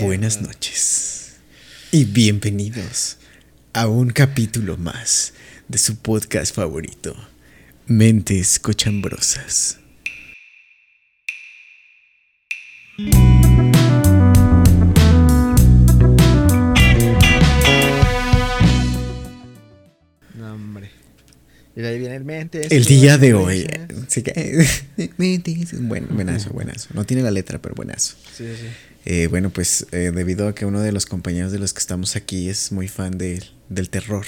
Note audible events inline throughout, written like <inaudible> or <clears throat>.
Buenas noches y bienvenidos a un capítulo más de su podcast favorito, Mentes Cochambrosas. No, hombre. Y ahí viene el mente. El día de hoy. sí que- <laughs> Bueno, buenazo, buenazo. No tiene la letra, pero buenazo. Sí, sí. Eh, bueno, pues eh, debido a que uno de los compañeros de los que estamos aquí es muy fan de- del terror,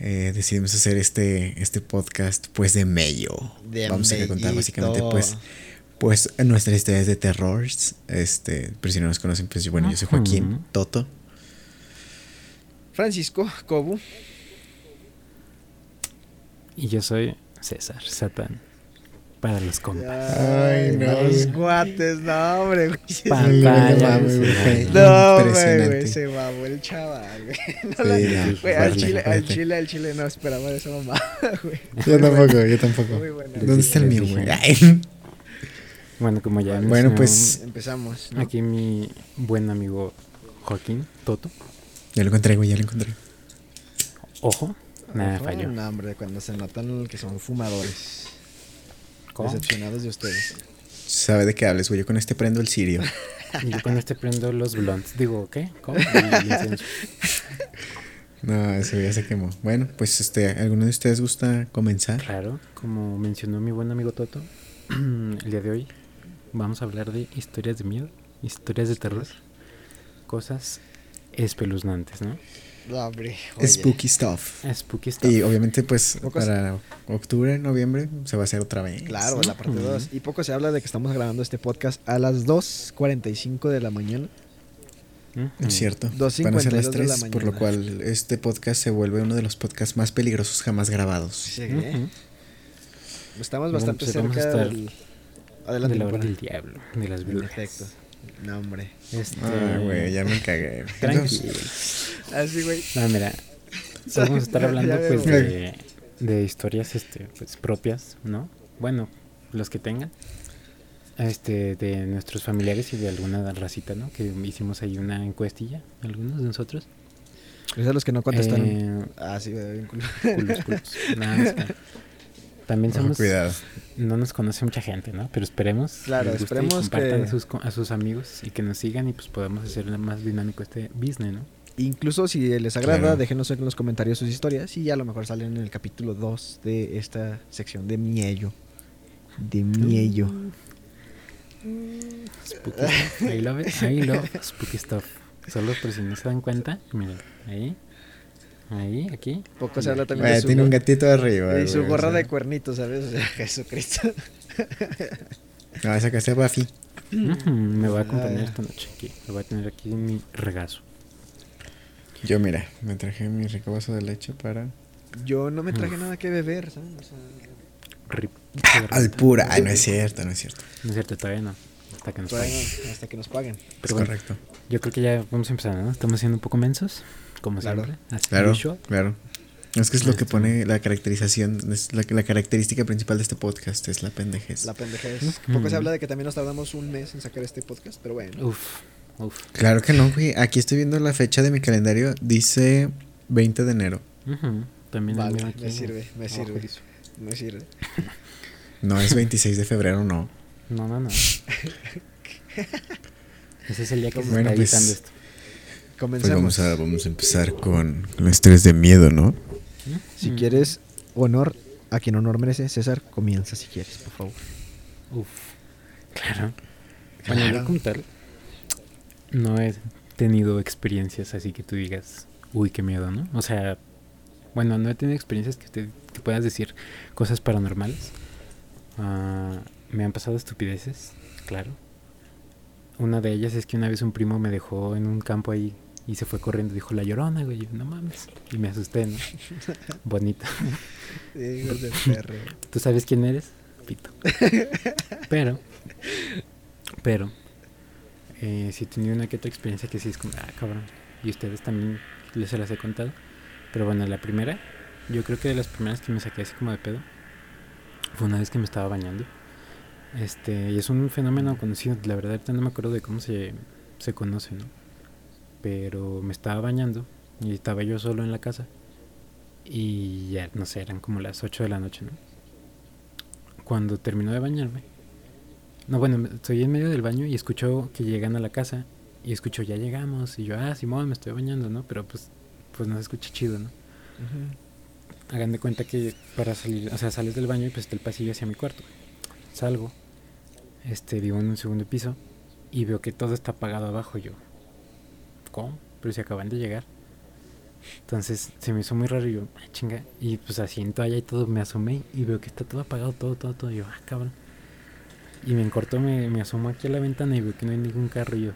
eh, decidimos hacer este, este podcast pues de mello. De Vamos a contar básicamente pues, pues nuestras historias de terror. Este, pero si no nos conocen, pues yo- bueno, yo soy Joaquín. Toto. Francisco Cobu. Y yo soy César Satán. Para los compas. Ay, no, Los guates, no, hombre. güey. Pantalla, No, güey. No, güey, se mamó el chaval, güey. <laughs> No, Sí, la- no, güey, al chile, al chile, al chile no esperaba esa mamá, <laughs> güey. Yo tampoco, yo tampoco. Muy buena. ¿Dónde está el mío, güey? Bueno, como ya Bueno, mencionó pues- Empezamos, ¿no? Aquí mi buen amigo Joaquín Toto. Ya lo encontré, güey, ya lo encontré. Ojo, nada falló. No, hombre, cuando se notan que son fumadores. ¿Cómo? Decepcionados de ustedes. Sabe de qué hables, güey. Yo con este prendo el sirio. Y <laughs> Yo con este prendo los blondes. Digo, ¿qué? ¿Cómo? <laughs> No, eso ya se quemó. Bueno, pues este, ¿alguno de ustedes gusta comenzar? Claro, como mencionó mi buen amigo Toto, <clears throat> el día de hoy vamos a hablar de historias de miedo, historias de terror, cosas espeluznantes, ¿no? No, hombre. oye. Spooky stuff. Spooky stuff. Y obviamente, pues, para octubre, noviembre, se va a hacer otra vez. Claro, la parte Ujú. 2. Y poco se habla de que estamos grabando este podcast a las 2.45 de la mañana. Es cierto. 2:52 Van a ser las de la 3, por lo cual este podcast se vuelve uno de los podcasts más peligrosos jamás grabados. Sí. ¿eh? Estamos Bueno, bastante pues cerca del... De Adelante, la hora compadre. del diablo, de las brujas. efecto. No, hombre. Este, Ah, güey, ya me cagué. Tranquilo. Así, güey. No, mira, vamos a estar <laughs> hablando pues de, de historias este pues propias, ¿no? Bueno, los que tengan. Este, de nuestros familiares y de alguna racita, ¿no? Que hicimos ahí una encuestilla, algunos de nosotros. Esos son los que no contestaron. Eh, Ah, sí, güey, bien culo. culos, culos. <laughs> Nada más También somos, cuidado. no nos conoce mucha gente, ¿no? Pero esperemos. Claro, les guste y esperemos compartan que- a, sus, co- a sus amigos y que nos sigan y pues podamos hacer más dinámico este business, ¿no? Incluso si les agrada, Claro. déjenos en los comentarios sus historias y a lo mejor salen en el capítulo 2 de esta sección de Miello. De Miello. Spooky stuff. I love it. I love spooky stuff. Solo por si no se dan cuenta, miren, ahí, ahí, aquí. Poco se habla también de su, tiene un gatito arriba. y su güey, o gorra sea. de cuernitos, ¿sabes? O sea, <laughs> Jesucristo. No, sacaste a Buffy. Ujú, Me va a acompañar Ah. esta noche aquí. Lo voy a tener aquí en mi regazo. Yo, mira, me traje mi rico vaso de leche para. Yo no me traje Uf. nada que beber, ¿sabes? O sea, Rip. <laughs> Al pura. Ay, no es cierto, no es cierto. No es cierto, todavía no. Hasta que nos todavía paguen. no, hasta que nos paguen. Es bueno, correcto. yo creo que ya vamos a empezar, ¿no? Estamos siendo un poco mensos, como Claro. siempre. Claro, claro. Es que es lo que Este- pone la caracterización, es la, la característica principal de este podcast, es la pendejez. La pendejez. Poco se habla de que también nos tardamos un mes en sacar este podcast, pero bueno. Uf, uf. Claro que no, güey. Aquí estoy viendo la fecha de mi calendario, dice 20 de enero. También Vale, aquí, me sirve, me sirve. Me sirve. No es 26 de febrero, no. No, no, no. <laughs> Ese es el día que se Bueno, está pues, editando esto. Pues Comenzamos. vamos a, vamos a empezar con los tres de miedo, ¿no? Si Mm. quieres honor a quien honor merece, César, comienza si quieres, por favor. Uf, claro. Bueno, Claro. yo como tal, no he tenido experiencias así que tú digas, uy, qué miedo, ¿no? O sea, bueno, no he tenido experiencias que, te, que puedas decir cosas paranormales. Ah, me han pasado estupideces, claro. Una de ellas es que una vez un primo me dejó en un campo ahí y se fue corriendo. Dijo, la llorona, güey. Yo, no mames. Y me asusté, ¿no? <laughs> Bonito. Hijos de perro. ¿Tú sabes quién eres? Pito. <laughs> Pero, pero, eh, sí he tenido una que otra experiencia que sí es como, ah, cabrón. Y ustedes también les se las he contado. Pero bueno, la primera, yo creo que de las primeras que me saqué así como de pedo, fue una vez que me estaba bañando. Este, y es un fenómeno conocido, la verdad ahorita no me acuerdo de cómo se, se conoce, ¿no? Pero me estaba bañando y estaba yo solo en la casa. Y ya, no sé, eran como las 8 de la noche, ¿no? Cuando terminó de bañarme. No, bueno, estoy en medio del baño y escucho que llegan a la casa. Y escucho, ya llegamos. Y yo, ah, Simón, me estoy bañando, ¿no? Pero pues, pues no se escucha chido, ¿no? Hagan de cuenta que para salir, o sea, sales del baño y pues está el pasillo hacia mi cuarto. Salgo, este, vivo en un segundo piso y veo que todo está apagado abajo. Yo, ¿cómo? Pero si acaban de llegar. Entonces se me hizo muy raro y yo, ah, chinga. Y pues así en toalla y todo me asomé y veo que está todo apagado, todo, todo, todo. Y yo, ah, cabrón. Y me encortó, me, me asomo aquí a la ventana y veo que no hay ningún carro. Y yo,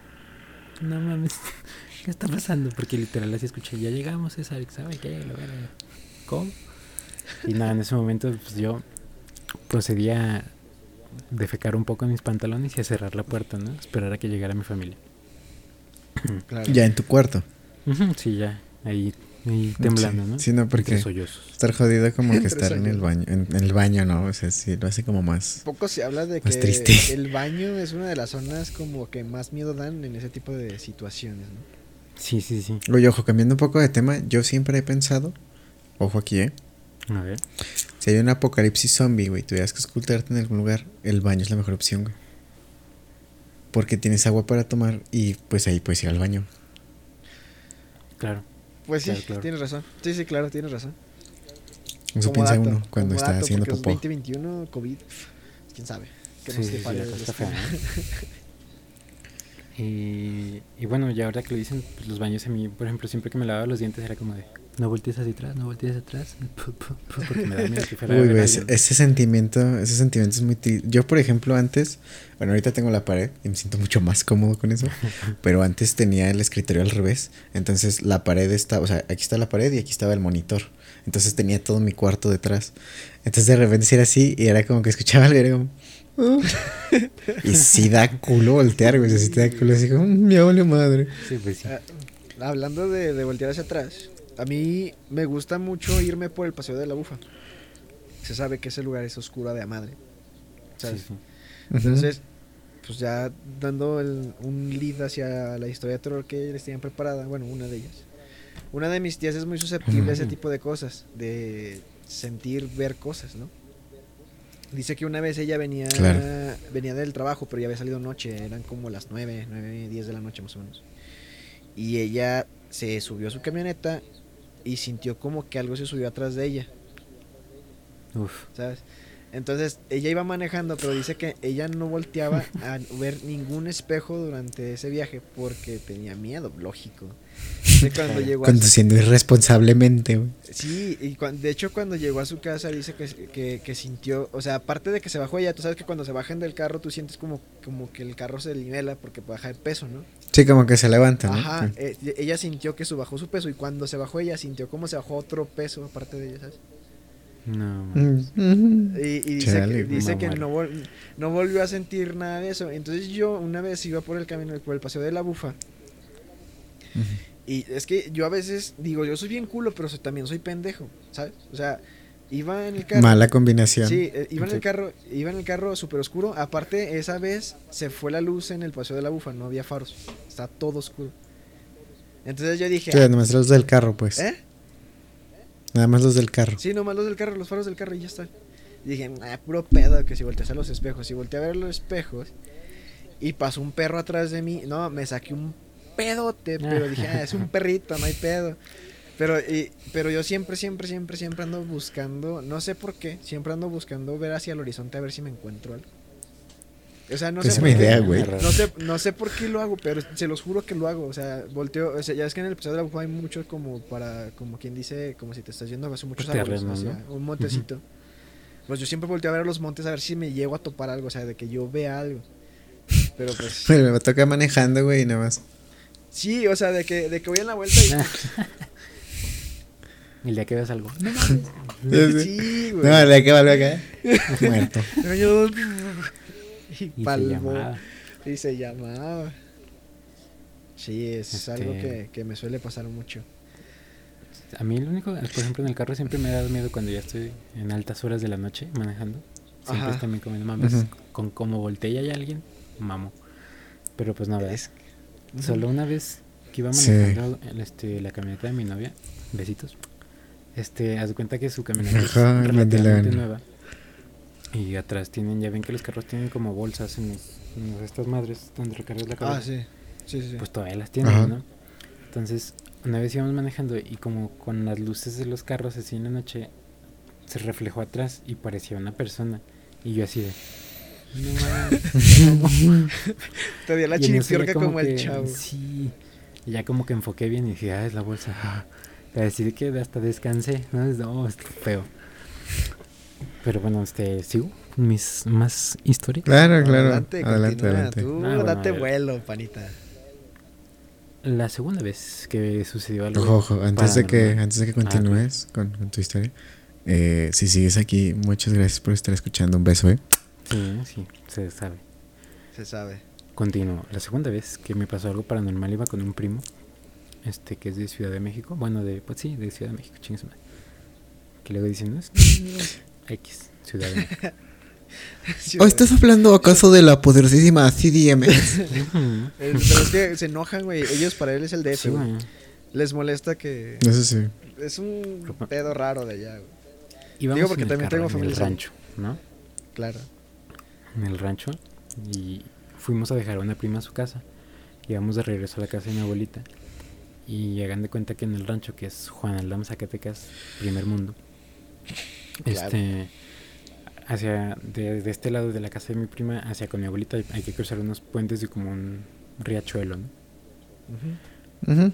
no mames, <laughs> ¿qué está pasando? Porque literal así escuché, ya llegamos, César, ¿sabe qué? Lo verga". ¿Cómo? Y nada, en ese momento pues yo procedí a defecar un poco en mis pantalones y a cerrar la puerta, ¿no? Esperar a que llegara mi familia. Claro. Ya en tu cuarto. Sí, ya, ahí, ahí temblando, Sí, ¿no? Sí, no, porque estar jodido como que <laughs> estar en el baño. En, en el baño, ¿no? O sea, sí, lo hace como más. Poco se habla de que triste. <laughs> el baño es una de las zonas como que más miedo dan en ese tipo de situaciones, ¿no? Sí, sí, sí. Oye, ojo, cambiando un poco de tema, yo siempre he pensado, ojo aquí, ¿eh? A ver. Si hay un apocalipsis zombie, güey, tuvieras que ocultarte en algún lugar, el baño es la mejor opción, güey. Porque tienes agua para tomar y pues ahí puedes ir al baño. Claro. Pues sí, Claro, claro. tienes razón. Sí, sí, claro, tienes razón. Eso Como piensa dato, uno cuando está dato, haciendo popó. 2021, COVID, quién sabe. Que Sí. <laughs> Y, y bueno, ya ahora que lo dicen, pues los baños a mí, por ejemplo, siempre que me lavaba los dientes era como de, no voltees hacia atrás, no voltees hacia atrás, <laughs> porque me da miedo que fuera a Uy, ese, ese sentimiento, ese sentimiento es muy tri- Yo, por ejemplo, antes, bueno, ahorita tengo la pared y me siento mucho más cómodo con eso, <laughs> pero antes tenía el escritorio al revés, entonces la pared está, o sea, aquí está la pared y aquí estaba el monitor, entonces tenía todo mi cuarto detrás, entonces de repente era así y era como que escuchaba algo y era como... "Uh". <laughs> y sí da culo voltear, güey, sí te da culo así como, "Mm, me vale madre. Sí, pues sí. Ah, hablando de, de voltear hacia atrás, a mí me gusta mucho irme por el paseo de la bufa. Se sabe que ese lugar es oscuro de a madre. ¿sabes? Sí, sí. Entonces, pues ya dando el- un lead hacia la historia de terror que les tenían preparada, bueno, una de ellas. Una de mis tías es muy susceptible a ese tipo de cosas, de sentir, ver cosas, ¿no? Dice que una vez ella venía Claro. venía del trabajo, pero ya había salido noche, eran como las 9, 9, 10 de la noche más o menos. Y ella se subió a su camioneta y sintió como que algo se subió atrás de ella. Uf. ¿sabes? Entonces ella iba manejando, pero dice que ella no volteaba <laughs> a ver ningún espejo durante ese viaje porque tenía miedo, lógico. <laughs> Cuando llegó su, Conduciendo irresponsablemente, sí, y cuan- de hecho cuando llegó a su casa dice que, que, que sintió, o sea, aparte de que se bajó ella, tú sabes que cuando se bajan del carro tú sientes como, como que el carro se nivela porque baja el peso, ¿no? Sí, como que se levanta, ¿no? Ajá, Sí. eh, ella sintió que su bajó su peso y cuando se bajó ella sintió como se bajó otro peso aparte de ella, ¿sabes? No. Mm, ujú. Y, y dice, Chale, que, dice que no, vol- no volvió a sentir nada de eso. Entonces yo una vez iba por el camino, por el paseo de la bufa. Y es que yo a veces digo, yo soy bien culo, pero soy- también soy pendejo, ¿sabes? O sea, iba en el carro. Mala combinación. Sí, eh, iba en el carro, iba en el carro súper oscuro. Aparte, esa vez se fue la luz en el paseo de la bufa, no había faros. Está todo oscuro. Entonces yo dije, Sí, nada más los del carro, pues. ¿eh? Nada más los del carro. Sí, nomás los del carro, los faros del carro y ya está. Y dije, ah, puro pedo, que si volteas a los espejos. Y volteé a ver los espejos y pasó un perro atrás de mí. No, me saqué un pedote, pero dije, ah, es un <laughs> perrito, no hay pedo. Pero, y- pero yo siempre, siempre, siempre, siempre ando buscando, no sé por qué, siempre ando buscando ver hacia el horizonte a ver si me encuentro algo. O sea, no sé Esa por es mi qué. idea, güey. No sé, no sé por qué lo hago, pero se los juro que lo hago. O sea, volteo. O sea, ya es que en el episodio de la hay mucho como para, como quien dice, como si te estás yendo hacia muchos Pues árboles, ¿no? un montecito. Pues yo siempre volteo a ver los montes a ver si me llego a topar algo, o sea, de que yo vea algo. Pero pues. <laughs> Pero me toca manejando, güey, y nada más. Sí, o sea, de que, de que voy en la vuelta y. <laughs> El día que veas algo. <laughs> sí, güey. No, de que vuelve acá. Muerto. <laughs> Y Y se. Y se llamaba. Sí, es Este- algo que, que me suele pasar mucho. A mí lo único, por ejemplo, en el carro siempre me da miedo cuando ya estoy en altas horas de la noche manejando. Siempre Ajá. también como, no mames, Ujú. con como voltea y hay alguien, mamo. Pero pues nada, Es- Ujú. Solo una vez que iba Sí. manejando el- este, la camioneta de mi novia, besitos, este, haz de cuenta que su camioneta es Ajá, la relativamente nueva. Y atrás tienen, ya ven que los carros tienen como bolsas en, los- en estas madres donde recargas la cabeza. Ah, sí. Sí, sí. Pues todavía las tienen, Ajá. ¿no? Entonces, una vez íbamos manejando y como con las luces de los carros así en la noche, se reflejó atrás y parecía una persona. Y yo así de... No mames". <laughs> Te dio la chiripiorca como, el que- chavo. Sí. Y ya como que enfoqué bien y dije, ah, es la bolsa. Para decir que hasta descansé, ¿no? Es, no, es feo. Pero bueno, este, sigo mis más historias. Claro, claro. Adelante, Adelante, adelante. Tú Ah, bueno, date vuelo, panita. La segunda vez que sucedió algo. Ojo, ojo, antes de que, antes de que Ah, continúes con, con tu historia, eh, si sigues aquí, muchas gracias por estar escuchando. Un beso, ¿eh? Sí, sí, se sabe. Se sabe. Continuo. La segunda vez que me pasó algo paranormal iba con un primo, este que es de Ciudad de México. Bueno, de, pues sí, de Ciudad de México, chingue su madre. Que luego dicen, no, es que- <laughs> X, Ciudad de México. <laughs> ¿O estás hablando acaso de la poderosísima CDMX? <laughs> Eh, Pero es que se enojan, güey. Ellos para él es el DF, Sí, güey. Les molesta que. Eso sí. Es un pedo raro de allá, güey. Íbamos porque en el también carro, tengo en familia el así. rancho, ¿no? Claro. En el rancho y fuimos a dejar a una prima a su casa. Íbamos de regreso a la casa de mi abuelita y hagan de cuenta que en el rancho que es Juan Aldama, Zacatecas, primer mundo. Claro. Este hacia de, de este lado de la casa de mi prima hacia con mi abuelita hay, hay que cruzar unos puentes de como un riachuelo, ¿no?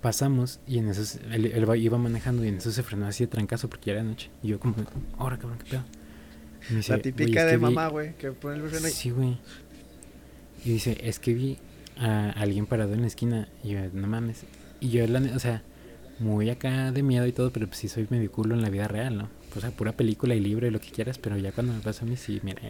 Pasamos y en eso él, él iba manejando y en eso se frenó así de trancazo porque ya era noche. Y yo como, ahora cabrón, qué pedo. Me dice, La "Güey, típica de mamá, güey, que pone el freno y... Sí, güey. Y dice, es que vi a alguien parado en la esquina. Y yo, no mames. Y yo, la o sea, muy acá de miedo y todo, pero pues sí soy medio culo en la vida real, ¿no? O sea, pura película y libro y lo que quieras, pero ya cuando me pasa a mí, sí, mira.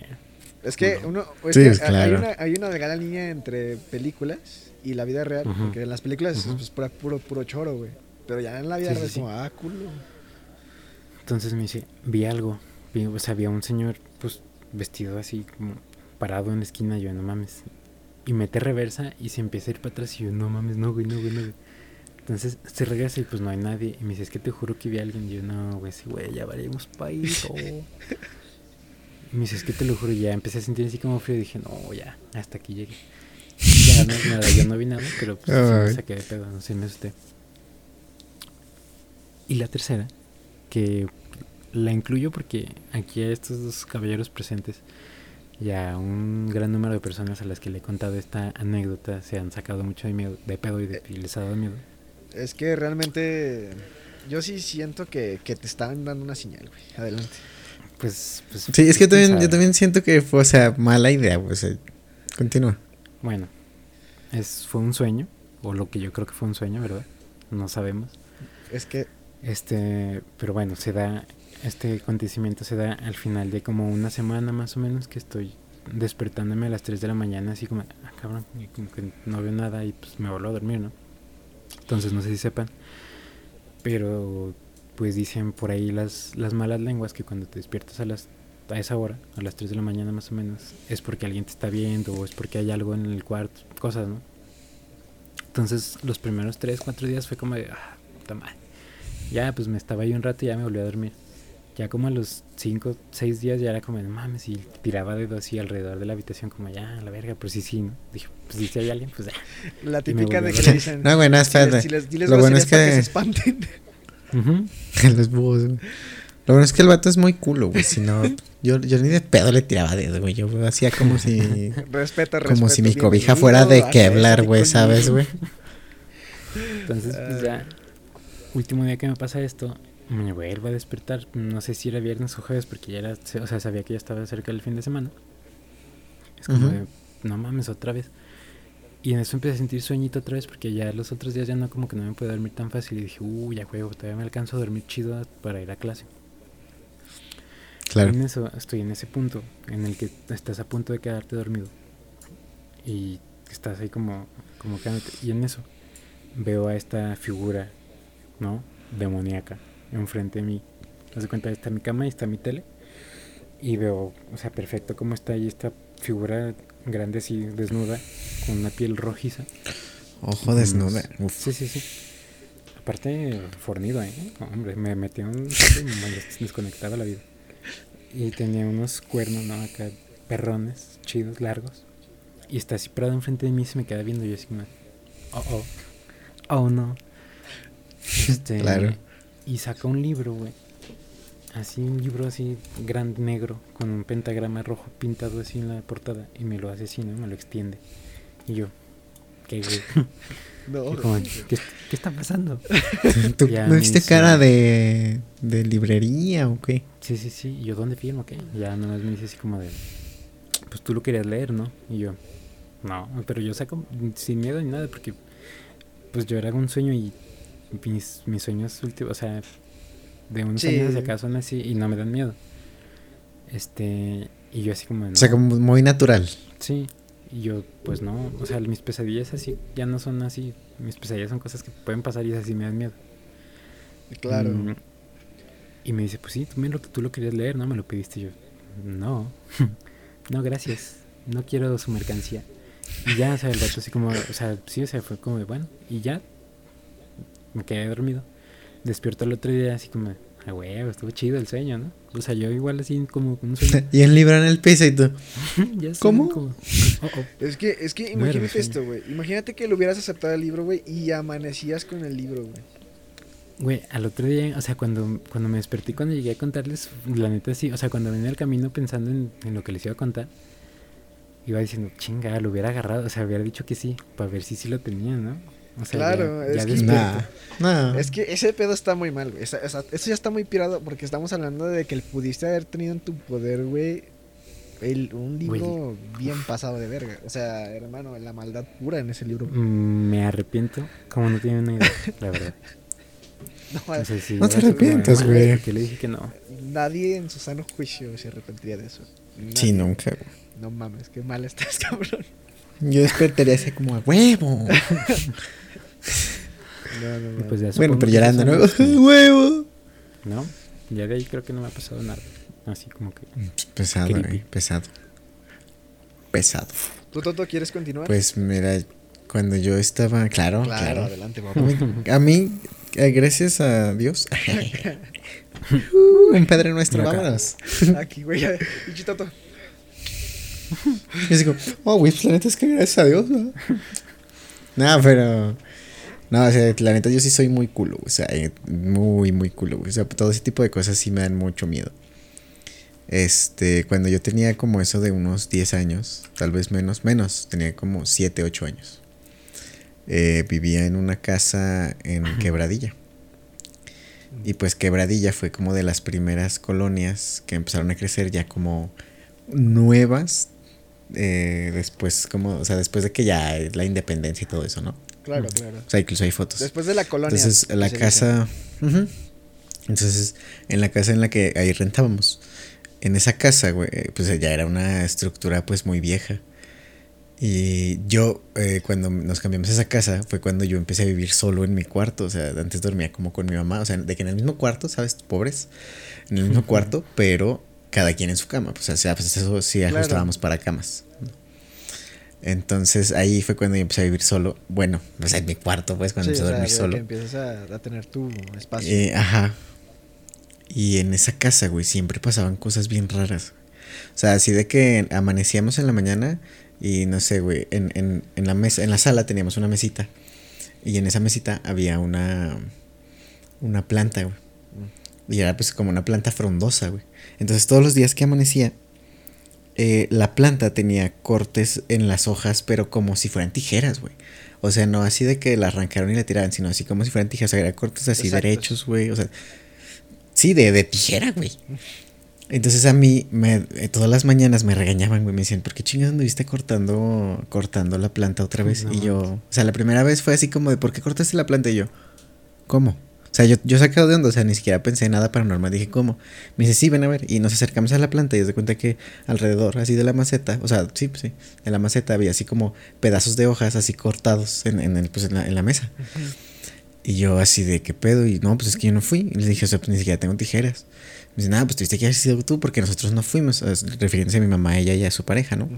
Es que No. uno... es Sí, que es hay claro. una, hay una delgada línea entre películas y la vida real. Porque en las películas es pues, pura- puro, puro choro, güey. Pero ya en la vida Sí, real sí, es sí. como, ah, culo. Entonces me dice, vi algo. Vi, o sea, había un señor, pues, vestido así, como parado en la esquina. Yo, no mames. Y mete reversa y se empieza a ir para atrás. Y yo, no mames, no, güey, no, güey, no, güey. Entonces se regresa y pues no hay nadie. Y me dice, es que te juro que vi a alguien. Y yo, no, güey, sí, güey, ya varíamos país. Y me dice, es que te lo juro. Y ya empecé a sentir así como frío. Y dije, no, ya, hasta aquí llegué. Ya no, nada, yo no vi nada, pero pues sí me saqué de pedo, no sé, me asusté. Y la tercera, que la incluyo porque aquí a estos dos caballeros presentes y a un gran número de personas a las que le he contado esta anécdota se han sacado mucho de miedo, de pedo y, de- y les ha dado miedo. Es que realmente... Yo sí siento que, que te estaban dando una señal, güey. Adelante. Pues, pues Sí, es que yo también, yo también siento que fue, o sea, mala idea, pues. eh, Continúa. Bueno, es, fue un sueño, o lo que yo creo que fue un sueño, ¿verdad? No sabemos. Es que... Este, pero bueno, se da, este acontecimiento se da al final de como una semana más o menos que estoy despertándome a las 3 de la mañana así como, ah, cabrón, y como que no veo nada y pues me vuelvo a dormir, ¿no? Entonces no sé si sepan, pero pues dicen por ahí las, las malas lenguas que cuando te despiertas a las a esa hora, a las 3 de la mañana más o menos, es porque alguien te está viendo o es porque hay algo en el cuarto, cosas, ¿no? Entonces los primeros 3, 4 días fue como de, ah, puta madre. Ya, pues me estaba ahí un rato y ya me volví a dormir. Ya como a los 5, 6 días ya era como, no mames, y tiraba dedos así alrededor de la habitación como, ya, la verga, pero sí, sí, ¿no? Dije, pues si hay alguien, pues ya. La típica de que dicen... No, bueno, si les- espérate. Si les, diles Lo bueno es que- se espanten. Ujú. Los búhos, güey. Lo bueno es que el vato es muy culo, güey. Si no, yo, yo ni de pedo le tiraba dedo, güey. Yo hacía como si. Respeta, <laughs> respeto. como si mi cobija fuera de Kevlar, güey. ¿sabes, güey? Entonces, pues ya, último día que me pasa esto, me vuelvo a despertar. No sé si era viernes o jueves, porque ya era, o sea, sabía que ya estaba cerca del fin de semana. Es como de, no mames, otra vez. Y en eso empecé a sentir sueñito otra vez, porque ya los otros días ya no, como que no me puedo dormir tan fácil. Y dije, uy, ya juego, todavía me alcanzo a dormir chido para ir a clase. Claro. En eso, estoy en ese punto en el que estás a punto de quedarte dormido. Y estás ahí como, como quedándote. Y en eso veo a esta figura, ¿no? Demoníaca, enfrente de mí. Haz de cuenta, está mi cama y está mi tele. Y veo, o sea, perfecto cómo está ahí esta figura grande así, desnuda, con una piel rojiza. Ojo desnuda. Uf. Sí, sí, sí. Aparte, fornido, ¿eh? Hombre, me metí un... desconectaba la vida. Y tenía unos cuernos, ¿no? Acá, perrones, chidos, largos. Y está así parado enfrente de mí y se me queda viendo. Yo así como, oh, oh, oh, no. <laughs> Este, Claro. Y saca un libro, güey. Así, un libro así, grande, negro, con un pentagrama rojo pintado así en la portada. Y me lo hace así, ¿no? Me lo extiende. Y yo, ¿qué, güey? <laughs> No. Y como, ¿qué, qué está pasando? <laughs> ¿Tú Ya no me viste hizo- cara de, de librería o qué? Sí, sí, sí. Y yo, ¿dónde firmo? ¿Qué? Ya nomás me dice así como de, pues tú lo querías leer, ¿no? Y yo, no, pero yo saco sin miedo ni nada, porque pues yo era un sueño y mis, mis sueños últimos, o sea, de unos Sí. años hacia acá son así y no me dan miedo. Este, y yo así como, O sea, como muy natural. Sí, y yo, pues no, o sea, mis pesadillas así ya no son así, mis pesadillas son cosas que pueden pasar y esas sí me dan miedo. Claro. Mm, y me dice, pues sí, tú, me lo, tú lo querías leer, ¿no? Me lo pediste Y yo. No, <laughs> no, gracias. No quiero su mercancía. Y ya, o sea, el vato así como, o sea, sí, o sea, fue como de, bueno, y ya me quedé dormido. Despierto el otro día así como, ah, huevo, estuvo chido el sueño, ¿no? O sea, yo igual así como un sueño. <laughs> Y en libro en el piso y tú. <laughs> ya sé, ¿Cómo? como, oh, oh. Es que, es que imagínate esto, güey. Imagínate que lo hubieras aceptado el libro, güey, y amanecías con el libro, güey. Güey, al otro día, o sea, cuando, cuando me desperté, cuando llegué a contarles, la neta sí, o sea, cuando venía al camino pensando en, en lo que les iba a contar, iba diciendo, chinga, lo hubiera agarrado, o sea, hubiera dicho que sí, para ver si sí lo tenía, ¿no? O sea, Claro, ya, ya es que- despierto. Nah, nah. Es que ese pedo está muy mal, güey. Eso ya está muy pirado porque estamos hablando de que el pudiste haber tenido en tu poder, güey, el, un libro bien pasado de verga. O sea, hermano, la maldad pura en ese libro. Mm, Me arrepiento, como no tienen una idea, la verdad. <laughs> No, sí, No te así como de, arrepientas, "Madre, güey". ¿por qué le dije que no? nadie en su sano juicio se arrepentiría de eso. Sí, Nadie. nunca. güey. No mames, qué mal estás, <laughs> cabrón. Yo despertaría así como a huevo. <laughs> No, no, Y no. pues ya bueno, pero que llorando, ¿no? <laughs> huevo. No, ya de ahí creo que no me ha pasado nada. Así como que... Pesado, güey, pesado. Pesado. ¿Tú, Toto, quieres continuar? Pues mira, cuando yo estaba, claro, claro, claro. adelante, A papá. mí, a mí, eh, gracias a Dios. <laughs> Uh, un Padre Nuestro, vámonos. Aquí, güey, ya. Pinche Toto. Yo digo, oh, güey, pues la neta es que gracias a Dios, ¿no? no, pero. No, o sea, la neta yo sí soy muy culo, O sea, eh, muy, muy culo. O sea, todo ese tipo de cosas sí me dan mucho miedo. Este, cuando yo tenía como eso de unos 10 años, tal vez menos, menos, tenía como 7, 8 años. Eh, vivía en una casa en Quebradilla. Y pues Quebradilla fue como de las primeras colonias que empezaron a crecer ya como nuevas. eh, después, como, o sea, después de que ya la independencia y todo eso, ¿no? Claro, claro. O sea, incluso hay fotos. Después de la colonia. Entonces, la casa. Entonces, en la casa en la que ahí rentábamos. En esa casa, güey, pues ya era una estructura pues muy vieja. Y yo, eh, cuando nos cambiamos a esa casa, fue cuando yo empecé a vivir solo en mi cuarto. O sea, antes dormía como con mi mamá. O sea, de que en el mismo cuarto, ¿sabes? Pobres. En el mismo cuarto, pero cada quien en su cama. Pues, o sea, pues eso sí Claro. ajustábamos para camas. Entonces ahí fue cuando yo empecé a vivir solo. Bueno, o sea, en mi cuarto, pues, cuando Sí, empecé o a dormir solo. Que empiezas a, a tener tu espacio. Eh, ajá. Y en esa casa, güey, siempre pasaban cosas bien raras. O sea, así de que amanecíamos en la mañana y no sé, güey, en, en, en la mesa, en la sala teníamos una mesita. Y en esa mesita había una una planta, güey. Y era pues como una planta frondosa, güey. Entonces todos los días que amanecía, eh, la planta tenía cortes en las hojas, pero como si fueran tijeras, güey. O sea, no así de que la arrancaron y la tiraran, sino así como si fueran tijeras. O sea, eran cortes así derechos, güey. O sea, sí, de, de tijera, güey. Entonces a mí, me, eh, todas las mañanas me regañaban, güey. Me decían, ¿por qué chingas anduviste cortando, cortando la planta otra vez? No y yo, o sea, la primera vez fue así como de, ¿por qué cortaste la planta? Y yo, ¿cómo? O sea, yo, yo sacado de onda, o sea, ni siquiera pensé en nada paranormal. Dije, ¿cómo? Me dice, sí, ven a ver. Y nos acercamos a la planta y os de cuenta que alrededor, así de la maceta, o sea, sí, pues sí, de la maceta había así como pedazos de hojas así cortados en, en, el, pues, en, la, en la mesa. Y yo así de, ¿qué pedo? Y no, pues es que yo no fui. Y les dije, o sea, pues ni siquiera tengo tijeras. Me dice, nada, pues tuviste que haber sido tú porque nosotros no fuimos. Refiriéndose a mi mamá, ella y a su pareja, ¿no?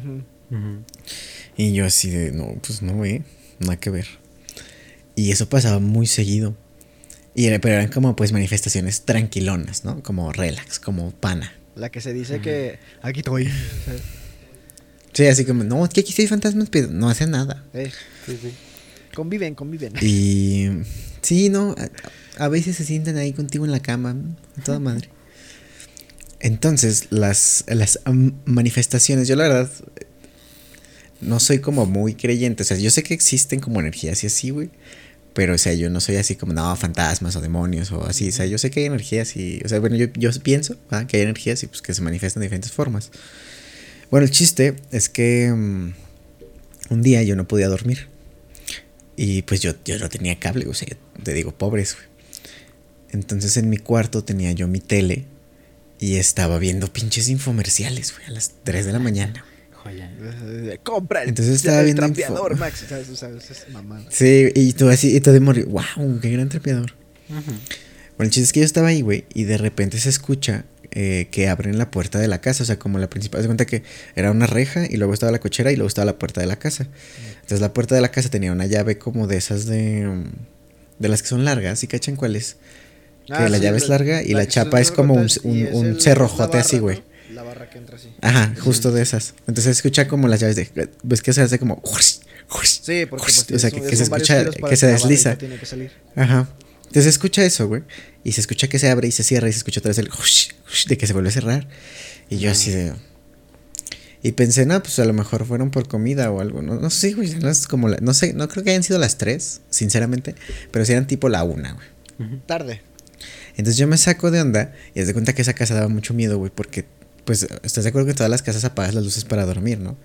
Y yo así de, no, pues no, güey, nada que ver. Y eso pasaba muy seguido. Y era- pero eran como pues manifestaciones tranquilonas, ¿no? Como relax, como pana. La que se dice que aquí estoy. Sí, así como, no, es que aquí sí hay fantasmas, pero no hacen nada. Eh, Sí, sí. conviven, conviven. Y sí, no, a, a veces se sientan ahí contigo en la cama, toda madre. Entonces, las, las manifestaciones, yo la verdad no soy como muy creyente, o sea, yo sé que existen como energías y así, güey. Pero, o sea, yo no soy así como, no, fantasmas o demonios o así. O sea, yo sé que hay energías y, o sea, bueno, yo, yo pienso ¿va? que hay energías y pues que se manifiestan de diferentes formas. Bueno, el chiste es que mm, un día yo no podía dormir. Y pues yo, yo no tenía cable, o sea, yo te digo, pobres, güey. Entonces en mi cuarto tenía yo mi tele y estaba viendo pinches infomerciales, güey, a las 3 de la mañana. Joya. Compra el, Entonces estaba el viendo trapeador, info- Max. ¿Sabes? O sea, eso es mamada. Sí, y tú así, y tú de morir, wow, qué gran trapeador. Bueno, el chiste es que yo estaba ahí, güey, y de repente se escucha eh, que abren la puerta de la casa, o sea, como la principal, se cuenta que era una reja y luego estaba la cochera y luego estaba la puerta de la casa. Entonces la puerta de la casa tenía una llave como de esas de... de las que son largas, ¿sí cachan cuál es? Que Ah, la sí, llave es larga y la chapa es como un, cerrojote así, güey. ¿no? La barra que entra así. Ajá, justo de esas. Entonces se escucha como las llaves de... ¿Ves que se hace como... Sí, porque pues, o sea, que, que se escucha, que se desliza. Tiene que salir. Ajá. Entonces se escucha eso, güey. Y se escucha que se abre y se cierra y se escucha otra vez el de que se vuelve a cerrar. Y yo así de... Y pensé, no, pues a lo mejor fueron por comida o algo. No, no sé, güey. No, es como la- no sé, no creo que hayan sido las tres, sinceramente. Pero sí eran tipo la una, güey. Tarde. Entonces yo me saco de onda y haz de cuenta que esa casa daba mucho miedo, güey. Porque, pues, estás de acuerdo que en todas las casas apagas las luces para dormir, ¿no?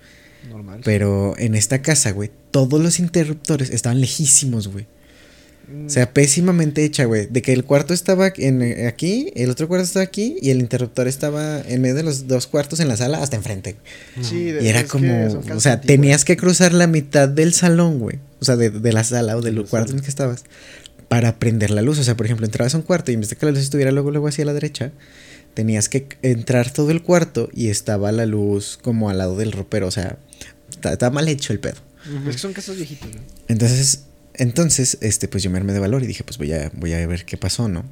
Normal. Pero en esta casa, güey, todos los interruptores estaban lejísimos, güey. Mm, O sea, pésimamente hecha, güey. De que el cuarto estaba en, eh, aquí, el otro cuarto estaba aquí y el interruptor estaba en medio de los dos cuartos en la sala hasta enfrente. güey. sí, de- Y era como, o sea, tenías que cruzar la mitad del salón, güey. O sea, de, de la sala o del De cuarto en sala. el que estabas. Para prender la luz. O sea, por ejemplo, entrabas a un cuarto y en vez de que la luz estuviera luego, luego hacia la derecha, tenías que entrar todo el cuarto y estaba la luz como al lado del ropero. O sea, está, está mal hecho el pedo. Es que son casas viejitas, ¿no? Entonces, entonces, este, pues yo me armé de valor y dije, pues voy a, voy a ver qué pasó, ¿no?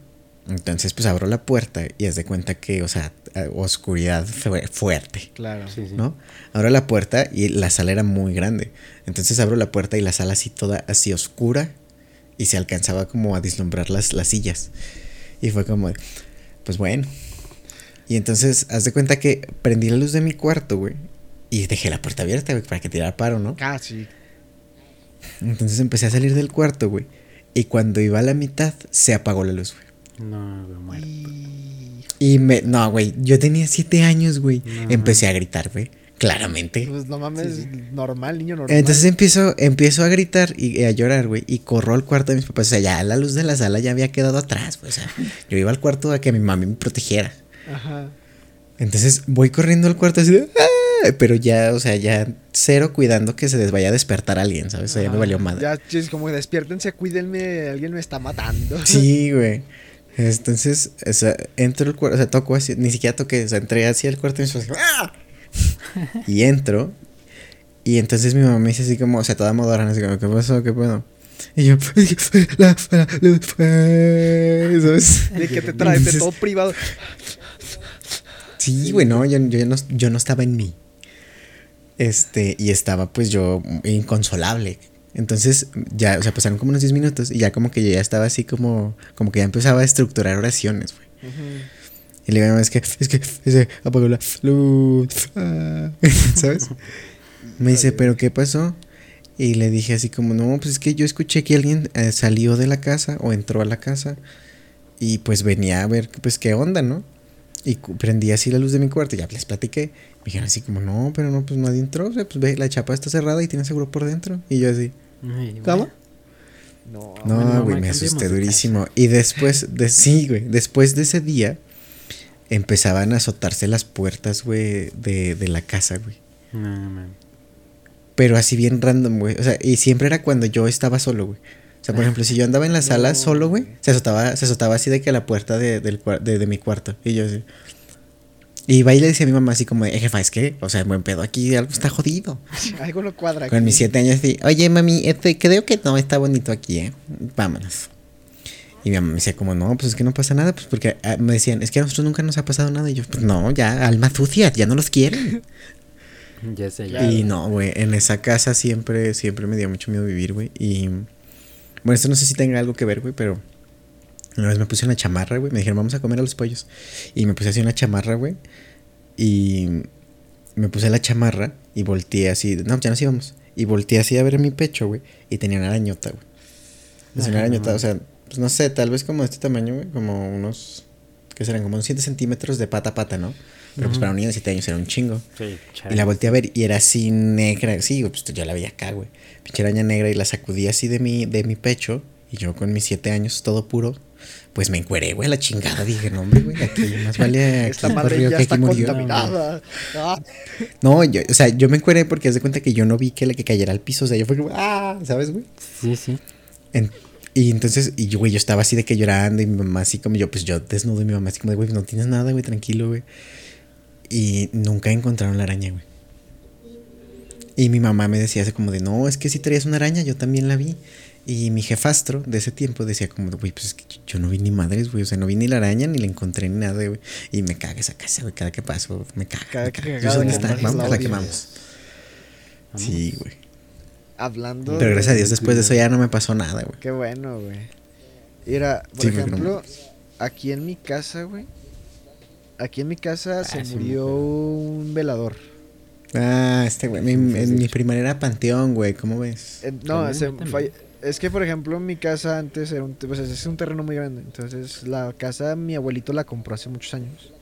Entonces, pues abro la puerta y haz de cuenta que, o sea, oscuridad fue- fuerte, Claro. Sí, sí. ¿no? Abro la puerta y la sala era muy grande. Entonces abro la puerta y la sala así toda así oscura y se alcanzaba como a vislumbrar las, las sillas. Y fue como, pues bueno. Y entonces, haz de cuenta que prendí la luz de mi cuarto, güey. Y dejé la puerta abierta, güey, para que tirara paro, ¿no? Ah, sí. Entonces empecé a salir del cuarto, güey. Y cuando iba a la mitad, se apagó la luz, güey. No, güey, muerto. Y... Y me. No, güey. Yo tenía siete años, güey. No. Empecé a gritar, güey. Claramente. Pues no mames, Sí, normal, niño normal. Entonces empiezo, empiezo a gritar y a llorar, güey. Y corro al cuarto de mis papás. O sea, ya la luz de la sala ya había quedado atrás, güey. O sea, yo iba al cuarto a que mi mami me protegiera. Ajá. Entonces voy corriendo al cuarto así de. "Ah", Pero ya, o sea, ya cero cuidando que se les vaya a despertar alguien, ¿sabes? O sea, ya me valió madre. Ya, es como despiértense, cuídenme, alguien me está matando. <laughs> Sí, güey. Entonces, o sea, entro al cuarto, o sea, toco así, ni siquiera toqué, o sea, entré así al cuarto y me así, ¡ah! <laughs> Y entro. Y entonces mi mamá me dice así como, o sea, toda modorra, así como, ¿qué pasó? ¿Qué pedo? Y yo, "Es que la, la fue", ¿sabes? De que te traes de todo privado. Sí, güey, no, yo, yo no, yo no estaba en mí. Este, y estaba pues yo inconsolable. Entonces, ya, o sea, pasaron como unos 10 minutos y ya como que yo ya estaba así como, como que ya empezaba a estructurar oraciones, güey. Y le digo, mi mamá, es que, es que, apagó la luz. ah", <laughs> ¿Sabes? Me dice, ¿pero qué pasó? Y le dije así como, no, pues es que yo escuché que alguien eh, salió de la casa o entró a la casa y pues venía a ver, pues qué onda, ¿no? Y prendí así la luz de mi cuarto y ya les platiqué. Me dijeron así como, no, pero no, pues nadie entró. O sea, pues ve, la chapa está cerrada y tiene seguro por dentro. Y yo así, Ay, ¿cómo? güey. No, No, güey, me asusté durísimo. Y después, de, <laughs> sí, güey, después de ese día, empezaban a azotarse las puertas, güey, de, de la casa, güey. No, man. Pero así bien random, güey. O sea, y siempre era cuando yo estaba solo, güey. O sea, por ejemplo, si yo andaba en la sala No, solo, güey, se azotaba, se azotaba así de que a la puerta de, del, de, de mi cuarto. Y yo así. Y va y le decía a mi mamá así como, "Eh, jefa, es que, o sea, buen pedo aquí, algo está jodido. <laughs> Algo no cuadra. Con aquí. mis siete años así, oye mami, este, creo que no está bonito aquí, ¿eh? Vámonos. Y mi mamá me decía como, no, pues es que no pasa nada, pues porque ah, me decían, es que a nosotros nunca nos ha pasado nada. Y yo, pues no, ya, almas sucias, ya no los quieren. <laughs> Ya sé, ya. Y no, güey, en esa casa siempre, siempre me dio mucho miedo vivir, güey. Y bueno, esto no sé si tenga algo que ver, güey, pero una vez me puse una chamarra, güey. Me dijeron, vamos a comer a los pollos. Y me puse así una chamarra, güey. Y me puse la chamarra y volteé así, no, ya nos íbamos. Y volteé así a ver mi pecho, güey. Y tenía una arañota, güey. Es una arañota, o sea, pues no sé, tal vez como de este tamaño, güey. Como unos, ¿qué serán? Como unos 7 centímetros de pata a pata, ¿no? Pero pues para un niño de 7 años era un chingo. Sí, Y la volteé a ver y era así negra. Sí, pues yo la veía acá, güey. Pinche araña negra y la sacudí así de mi, de mi pecho. Y yo con mis siete años, todo puro, pues me encueré, güey, la chingada. Dije, no, hombre, güey, aquí más vale <laughs> aquí Esta madre ya que está aquí murió. contaminada. Ah, <laughs> No, yo, o sea, yo me encueré porque haz de cuenta que yo no vi que la que cayera al piso. O sea, yo fue como, ah, ¿sabes, güey? Sí, sí. En- y entonces, y yo, güey, yo estaba así de que llorando y mi mamá así como yo, pues yo desnudo y mi mamá así como de, güey, no tienes nada, güey, tranquilo, güey. Y nunca encontraron la araña, güey. Y mi mamá me decía así como de, no, es que si traías una araña, yo también la vi. Y mi jefastro de ese tiempo decía como, de, güey, pues es que yo- no vi ni madres, güey. O sea, no vi ni la araña ni la encontré ni nada, güey. Y me caga esa casa, güey. Cada que paso, me caga. Cada me que caga. cagada Yo sé dónde que está. Vamos, la la quemamos. Sí, güey. Hablando. Pero de- gracias a Dios, después de eso ya no me pasó nada, güey. Qué bueno, güey. Mira, por Sí, ejemplo, aquí en mi casa, güey. Aquí en mi casa se Ah, sí, murió un velador. Ah, este güey. mi- en mi primaria era Panteón, güey. ¿Cómo ves? Eh, no, se falle- es que por ejemplo en mi casa antes era un, pues, es un terreno muy grande. Entonces la casa mi abuelito la compró hace muchos años.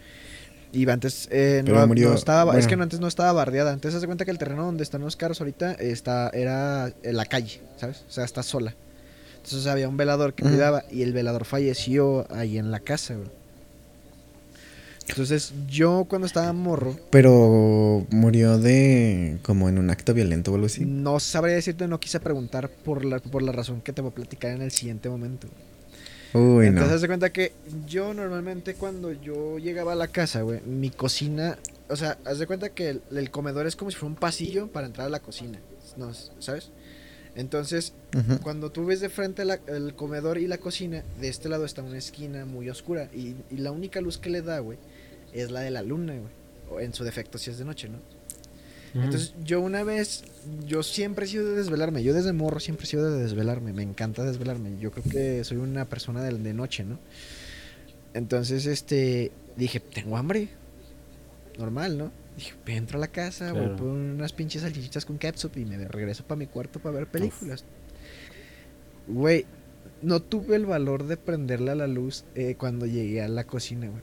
Y antes eh, no, murió- no estaba, es que no, antes no estaba bardeada. Antes se cuenta que el terreno donde están los carros ahorita está, era en la calle, ¿sabes? O sea, está sola. Entonces había un velador que cuidaba y el velador falleció ahí en la casa, güey. Entonces yo cuando estaba morro, Pero murió de. como en un acto violento o algo así. no sabría decirte, no quise preguntar por la, por la razón que te voy a platicar en el siguiente momento. Uy, Entonces, no. haz de cuenta que yo normalmente cuando yo llegaba a la casa, güey, mi cocina, o sea, haz de cuenta que el, el comedor es como si fuera un pasillo para entrar a la cocina, ¿no? ¿sabes? Entonces, cuando tú ves de frente la- el comedor y la cocina, de este lado está una esquina muy oscura y, y la única luz que le da, güey, es la de la luna, güey. O en su defecto si es de noche, ¿no? Entonces, yo una vez, yo siempre he sido de desvelarme. Yo desde morro siempre he sido de desvelarme. Me encanta desvelarme. Yo creo que soy una persona de, de noche, ¿no? Entonces, este, dije, tengo hambre. Normal, ¿no? Dije, entro a la casa, voy Claro. por unas pinches salchichitas con ketchup y me regreso para mi cuarto para ver películas. Güey, no tuve el valor de prenderle a la luz eh, cuando llegué a la cocina, güey.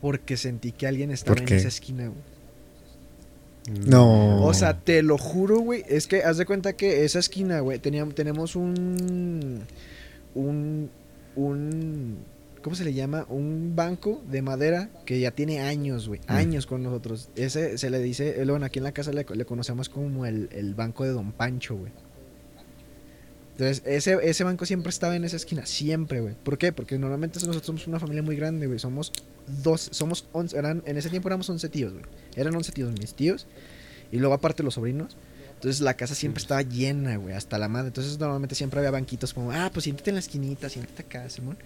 Porque sentí que alguien estaba ¿Por en esa esquina, güey. No. O sea, te lo juro, güey. Es que haz de cuenta que esa esquina, güey, teníamos, tenemos un. Un. Un. ¿Cómo se le llama? Un banco de madera que ya tiene años, güey. Mm. Años con nosotros. Ese se le dice. eh, Bueno, aquí en la casa le, le conocemos como el, el banco de Don Pancho, güey. Entonces, ese, ese banco siempre estaba en esa esquina. Siempre, güey. ¿Por qué? Porque normalmente nosotros somos una familia muy grande, güey. Somos dos. Somos 11. Eran, en ese tiempo éramos 11 tíos, güey. Eran 11 tíos mis tíos. Y luego aparte los sobrinos. Entonces la casa siempre estaba llena, güey, hasta la madre. Entonces normalmente siempre había banquitos como, ah, pues siéntate en la esquinita, siéntate acá, Simón.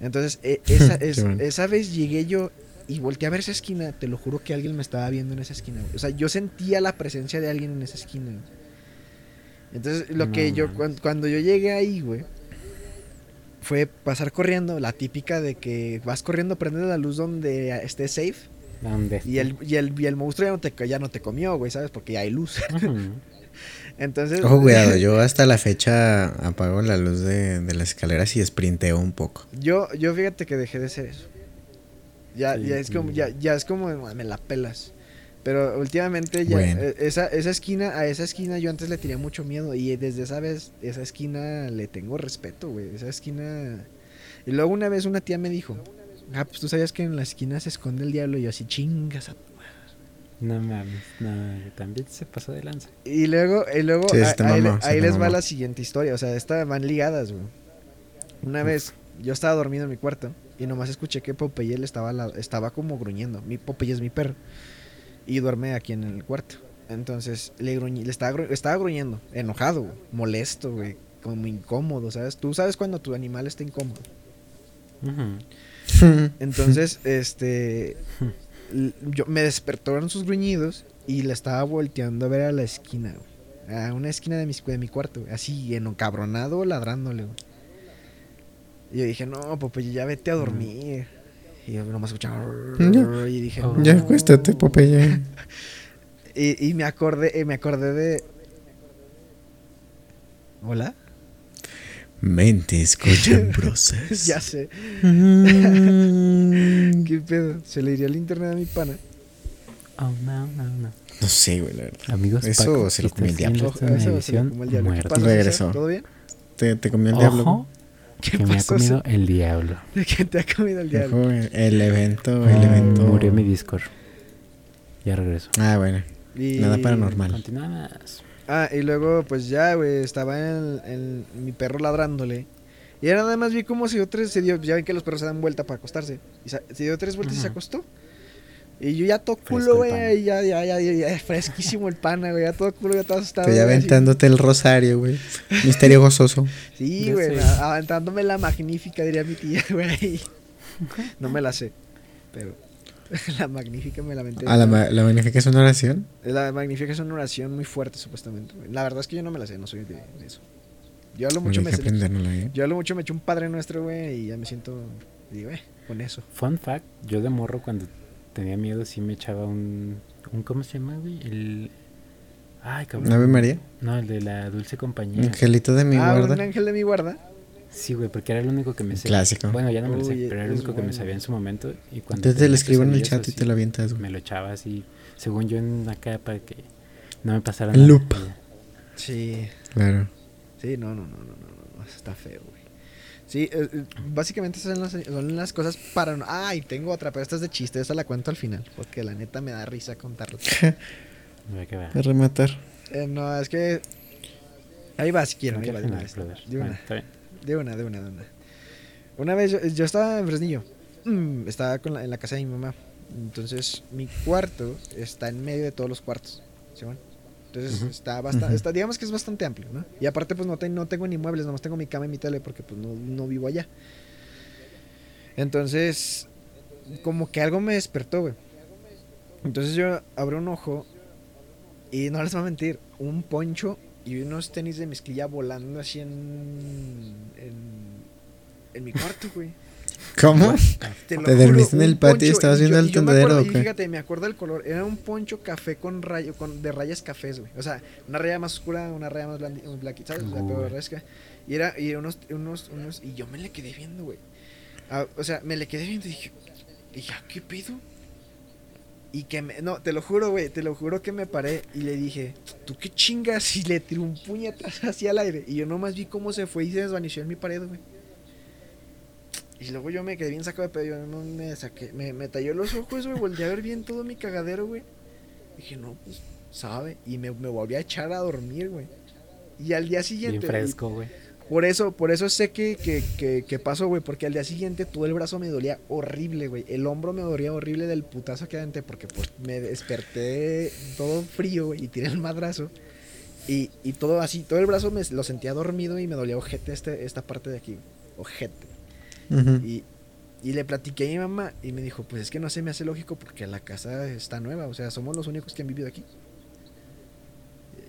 Entonces e- <laughs> esa, es- esa vez llegué yo y volteé a ver esa esquina. Te lo juro que alguien me estaba viendo en esa esquina. güey. O sea, yo sentía la presencia de alguien en esa esquina. güey. Entonces lo No que yo, cuando yo llegué ahí, güey, fue pasar corriendo, la típica de que vas corriendo, prendes la luz donde esté safe. ¿Dónde? Y el, y el, y el monstruo ya no, te, ya no te comió, güey, ¿sabes? Porque ya hay luz. <laughs> Entonces. Ojo, cuidado, <laughs> yo hasta la fecha apago la luz de, de las escaleras y sprinteo un poco. Yo, yo fíjate que dejé de hacer eso. Ya, Sí, ya es como, ya, ya es como, "Ah, me la pelas. Pero últimamente ya, Bueno. eh, esa, esa esquina, a esa esquina yo antes le tenía mucho miedo. Y desde esa vez, esa esquina le tengo respeto, güey. Esa esquina. Y luego una vez una tía me dijo, ah, pues tú sabías que en la esquina se esconde el diablo. Y yo así, chingas a tu No mames, no, también se pasó de lanza. Y luego, y luego Sí, a- ahí, les va la siguiente historia. O sea, estas van ligadas, güey. Una Uf. vez yo estaba dormido en mi cuarto y nomás escuché que Popeye le estaba, la- estaba como gruñendo. Mi Popeye es mi perro y duerme aquí en el cuarto. Entonces le, gruñí- le estaba, gru- estaba gruñendo, enojado, güey, molesto, güey, como incómodo, ¿sabes? Tú sabes cuando tu animal está incómodo. <laughs> Entonces, este, yo me despertaron sus gruñidos y le estaba volteando a ver a la esquina, güey, a una esquina de mi, de mi cuarto, güey, así encabronado, ladrándole. güey. Y yo dije, no, Popeye, ya vete a dormir. Y yo nomás escuchaba. Ya. Y dije, Oh. "No". Ya acuéstate, Popeye. <laughs> Y, y me acordé, eh, me acordé de. ¿Hola? Mentes cochambrosas. <laughs> ya sé. Mm. <laughs> ¿Qué pedo? Se le iría el internet a mi pana. Oh, no, no, no. No sé, güey, la verdad. Amigos, Eso Paco, se lo comió el diablo. Ojo, eso se edición, comió el diablo. Regresó. ¿Todo bien? Te, te comió el diablo. Ojo, ¿Qué que me ha comido el diablo. ¿De qué te ha comido el diablo? El evento, el evento. Murió mi Discord. Ya regreso. Ah, bueno. Y- Nada paranormal. Continuamos. Ah, y luego, pues ya, güey, estaba en, en mi perro ladrándole. Y era nada más vi como se dio tres, se dio, ya ven que los perros se dan vuelta para acostarse. Y se dio tres vueltas y se acostó. Y yo ya todo culo, güey, ya, ya, ya, ya, ya, fresquísimo el pana, güey, ya todo culo, ya todo asustado. Estoy güey, así. aventándote el rosario, güey. Misterio gozoso. Sí, güey, aventándome la magnífica, diría mi tía, <laughs> güey. No me la sé, pero <laughs> la magnífica me la aventé. A la, ma- la magnífica es una oración. La magnífica es una oración muy fuerte, supuestamente. La verdad es que yo no me la sé, no soy de, de eso. Yo hablo mucho, me ¿eh? yo hablo mucho, me eché un padre nuestro, güey, y ya me siento, digo, eh, con eso. Fun fact, yo de morro cuando tenía miedo sí me echaba un... un ¿Cómo se llama, güey? El... Ay, cabrón. Ave María. No, el de la dulce compañía. Angelito de mi ah, un guarda. ángel de mi guarda. Sí, güey, porque era el único que me sé. Clásico. Bueno, ya no me lo sé, Uy, pero era el único que me bueno. sabía en su momento. Y cuando Entonces te lo escribo en el chat y te lo avientas, güey. Me lo echaba así, según yo en acá para que no me pasara En nada. loop. Sí, Claro. sí, no, no, no, no, no, no, está feo. Sí, eh, eh, básicamente esas son las, son las cosas para... Ay, tengo otra, pero esta es de chiste, esa la cuento al final, porque la neta me da risa contarla. <laughs> A rematar. Eh, no, es que... Ahí va, si quieren, ahí va, de una. De una. De una, de una, de una. Una vez yo, yo estaba en Fresnillo. Mm, Estaba con la- en la casa de mi mamá. Entonces, mi cuarto está en medio de todos los cuartos. ¿sí, bueno? Entonces, está bastante, está, digamos que es bastante amplio, ¿no? Y aparte, pues no, te- no tengo ni muebles, nomás tengo mi cama y mi tele porque pues no, no vivo allá. Entonces, como que algo me despertó, güey. Entonces yo abro un ojo y no les voy a mentir, un poncho y unos tenis de mezclilla volando así en, en, en mi cuarto, güey. ¿Cómo? Te, ¿Te dormiste en el patio y estabas viendo el yo me tendedero y fíjate, me acuerdo del color. Era un poncho café con rayo, con, de rayas cafés, güey. O sea, una raya más oscura, una raya más blandi- blanquita, ¿sabes? O sea. Y era, y unos, unos, unos, y yo me le quedé viendo, güey. Ah, o sea, me le quedé viendo y dije, dije, "Ah, ¿qué pedo? Y que me, no, te lo juro, güey, te lo juro que me paré y le dije, ¿tú qué chingas? <laughs> Y le tiré un puñetazo hacia el aire. Y yo nomás vi cómo se fue y se desvaneció en mi pared, güey. Y luego yo me quedé bien sacado de pedo. Yo me saqué, me, me talló los ojos, güey. Volví a ver bien todo mi cagadero, güey. Dije, no, pues, sabe. Y me, me volví a echar a dormir, güey. Y al día siguiente. Bien fresco, güey. Por eso, por eso sé que, que, que, que pasó, güey. Porque al día siguiente todo el brazo me dolía horrible, güey. El hombro me dolía horrible del putazo que aventé. Porque pues me desperté todo frío, güey. Y tiré el madrazo. Y, y todo así, todo el brazo me lo sentía dormido y me dolía ojete este, esta parte de aquí. güey. Y, y le platiqué a mi mamá y me dijo, pues es que no se me hace lógico porque la casa está nueva, o sea, somos los únicos que han vivido aquí.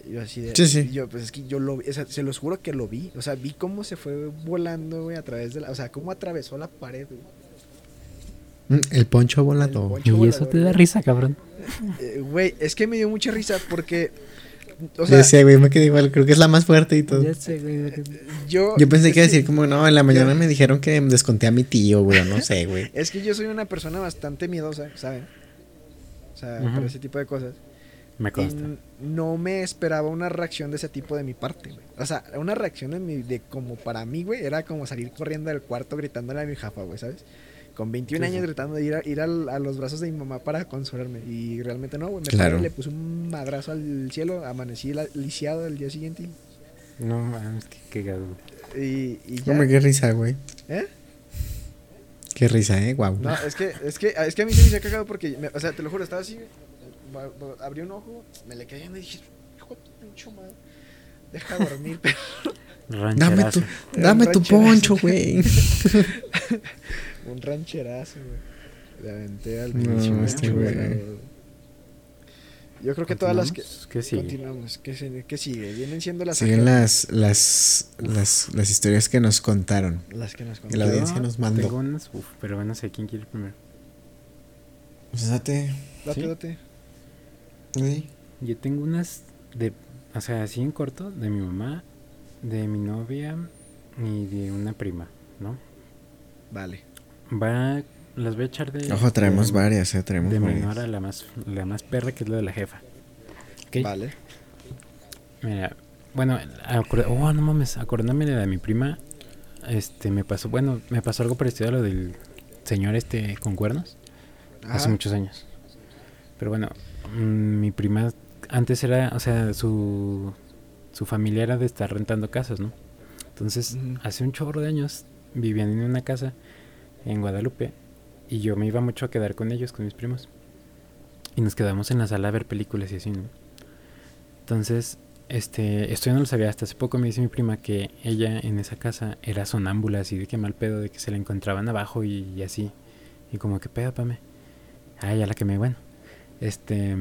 Y yo así de... Sí, sí. y yo, pues es que yo lo vi, o sea, se los juro que lo vi, o sea, vi cómo se fue volando, güey, a través de la... O sea, cómo atravesó la pared, güey. Mm, El poncho volador. El poncho. Y eso te da risa, cabrón. Eh, Güey, es que me dio mucha risa porque... O sea, sea, güey, me quedé igual. Creo que es la más fuerte y todo. Ya sé, güey. yo... Yo pensé es que iba a decir como, no, en la mañana me dijeron que desconté a mi tío, güey, no sé, güey. <laughs> Es que yo soy una persona bastante miedosa, ¿saben? O sea, Ujú. por ese tipo de cosas. Me Y consta. no me esperaba una reacción de ese tipo de mi parte, güey. O sea, una reacción de, mi, de como para mí, güey, era como salir corriendo del cuarto gritándole a mi jafa, güey, ¿sabes? Con 21 Sí, años sí. gritando, ir, a, ir al- a los brazos de mi mamá para consolarme. Y realmente no, güey. Me Claro. le puse un madrazo al cielo, amanecí la- lisiado el día siguiente. No mames, qué cagado. Y, y ya. Hombre, qué risa, güey. ¿Eh? Qué risa, ¿eh? Guau. No, es que, es que, es que a mí se me hizo cagado porque, me- o sea, te lo juro, estaba así, abrí un ojo, me le caí y dije, hijo de tu pinche madre, deja dormir, <laughs> pero Dame tu, dame tu poncho, güey. <laughs> un rancherazo, güey. Le aventé al No, pinche este güey. Yo creo que todas las que... ¿Continuamos? ¿Qué sigue? Continuamos. ¿Qué, se- qué sigue? Vienen siendo las Siguen las, las, las, las historias que nos contaron. Las que nos Y la contaron. audiencia nos mandó. Tengo unas, uf, pero bueno, no sé quién quiere primero. Pues date. Date, ¿Sí? date. güey. Yo tengo unas de, o sea, así en corto, de mi mamá, de mi novia y de una prima, ¿no? Vale. Va, las voy a echar de... Ojo, traemos de, varias, eh. Traemos De varias. menor a la más, la más perra, que es la de la jefa. ¿Ok? Vale. Mira, bueno, oh, no mames, acordándome de la de mi prima, este, me pasó, bueno, me pasó algo parecido a lo del señor este con cuernos, hace muchos años. Pero bueno, mm, mi prima antes era, o sea, su, su familia era de estar rentando casas, ¿no? Entonces, hace un chorro de años vivían en una casa en Guadalupe y yo me iba mucho a quedar con ellos, con mis primos. Y nos quedamos en la sala a ver películas y así, ¿no? Entonces, este, esto yo no lo sabía, hasta hace poco me dice mi prima que ella en esa casa era sonámbula, así de que mal pedo, de que se la encontraban abajo y, y así. Y como que pedo, pame. Ah, ya la quemé, bueno. Este,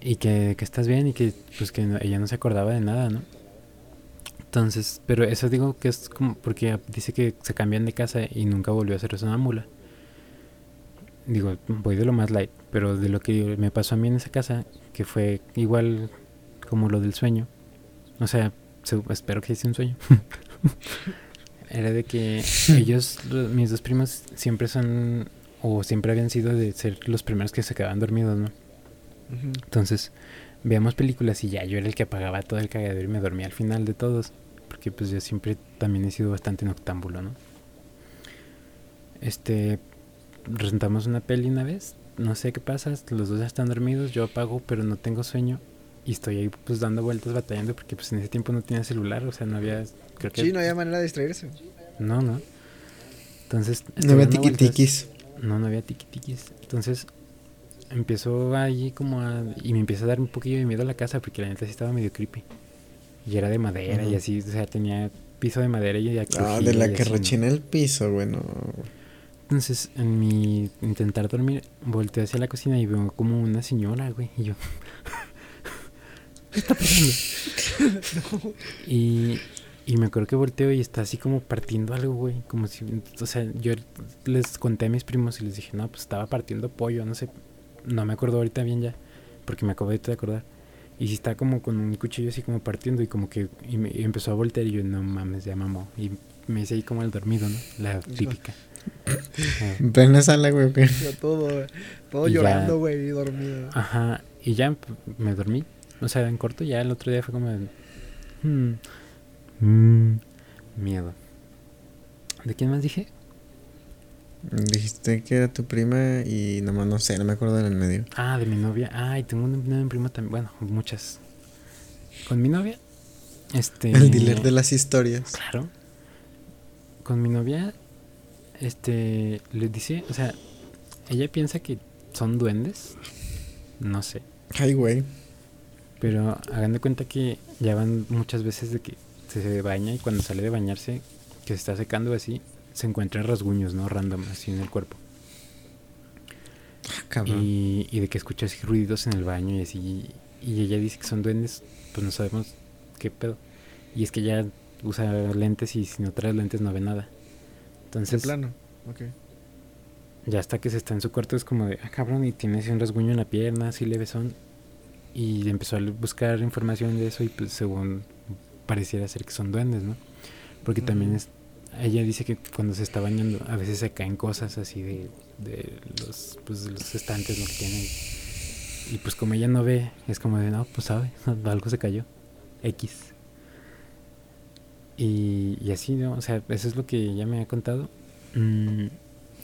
y que, que estás bien y que pues que no- ella no se acordaba de nada, ¿no? Entonces, pero eso digo que es como porque dice que se cambian de casa y nunca volvió a ser sonámbula. Digo, voy de lo más light, pero de lo que me pasó a mí en esa casa, que fue igual como lo del sueño. O sea, se- espero que sea un sueño. <laughs> Era de que <laughs> ellos, lo- mis dos primos, siempre son, o siempre habían sido de ser los primeros que se quedaban dormidos, ¿no? Entonces, veíamos películas y ya yo era el que apagaba todo el cagadero y me dormía al final de todos. Porque pues yo siempre también he sido bastante noctámbulo, ¿no? Este, rentamos una peli una vez, no sé qué pasa, los dos ya están dormidos, yo apago pero no tengo sueño y estoy ahí pues dando vueltas batallando porque pues en ese tiempo no tenía celular, o sea, no había, creo que... Sí, no había manera de distraerse. No, no. Entonces... No había tiquitiquis. No, no había tiquitiquis. Entonces empezó allí como a... Y me empieza a dar un poquillo de miedo a la casa porque la neta sí estaba medio creepy. Y era de madera y así, o sea, tenía piso de madera y ya Ah, de la que rechina el piso, bueno. Entonces, en mi intentar dormir, volteé hacia la cocina y veo como una señora, güey. Y yo... <laughs> ¿Qué está pasando? <laughs> y, y me acuerdo que volteo y está así como partiendo algo, güey. Como si... O sea, yo les conté a mis primos y les dije, no, pues estaba partiendo pollo, no sé. No me acuerdo ahorita bien ya, porque me acabo de acordar. Y sí está como con un cuchillo así como partiendo y como que... Y, me- y empezó a voltear y yo, no mames, ya mamó. Y me hice ahí como el dormido, ¿no? La típica. <laughs> Eh, En plena sala, güey. todo, todo Y llorando, güey, y dormido. Ajá, y ya me dormí. O sea, en corto, ya el otro día fue como de. "Hmm, mm, miedo. ¿De quién más dije? Dijiste que era tu prima y nomás no sé, no me acuerdo del medio. Ah, de mi novia. Ay, tengo una, una prima también. Bueno, muchas. Con mi novia. Este. El dealer de las historias. Claro. Con mi novia. Este. Le dice. O sea, ella piensa que son duendes. No sé. Ay, güey. Pero hagan de cuenta que ya van muchas veces de que se baña y cuando sale de bañarse, que se está secando así, se encuentran rasguños, ¿no? Random, así en el cuerpo. Ah, cabrón. Y, y de que escucha así ruidos en el baño y así. Y ella dice que son duendes, pues no sabemos qué pedo. Y es que ella usa lentes y si no trae lentes no ve nada. Entonces, plano. Ok. ya hasta que se está en su cuarto es como de, ah, cabrón, y tiene así un rasguño en la pierna, así levesón. Y empezó a buscar información de eso y pues según pareciera ser que son duendes, ¿no? Porque también es, ella dice que cuando se está bañando a veces se caen cosas así de, de los, pues, los estantes, lo que tiene. Y pues como ella no ve, es como de, no, pues sabe, <laughs> algo se cayó. X. Y, y así, ¿no? O sea, eso es lo que ella me ha contado. Mm,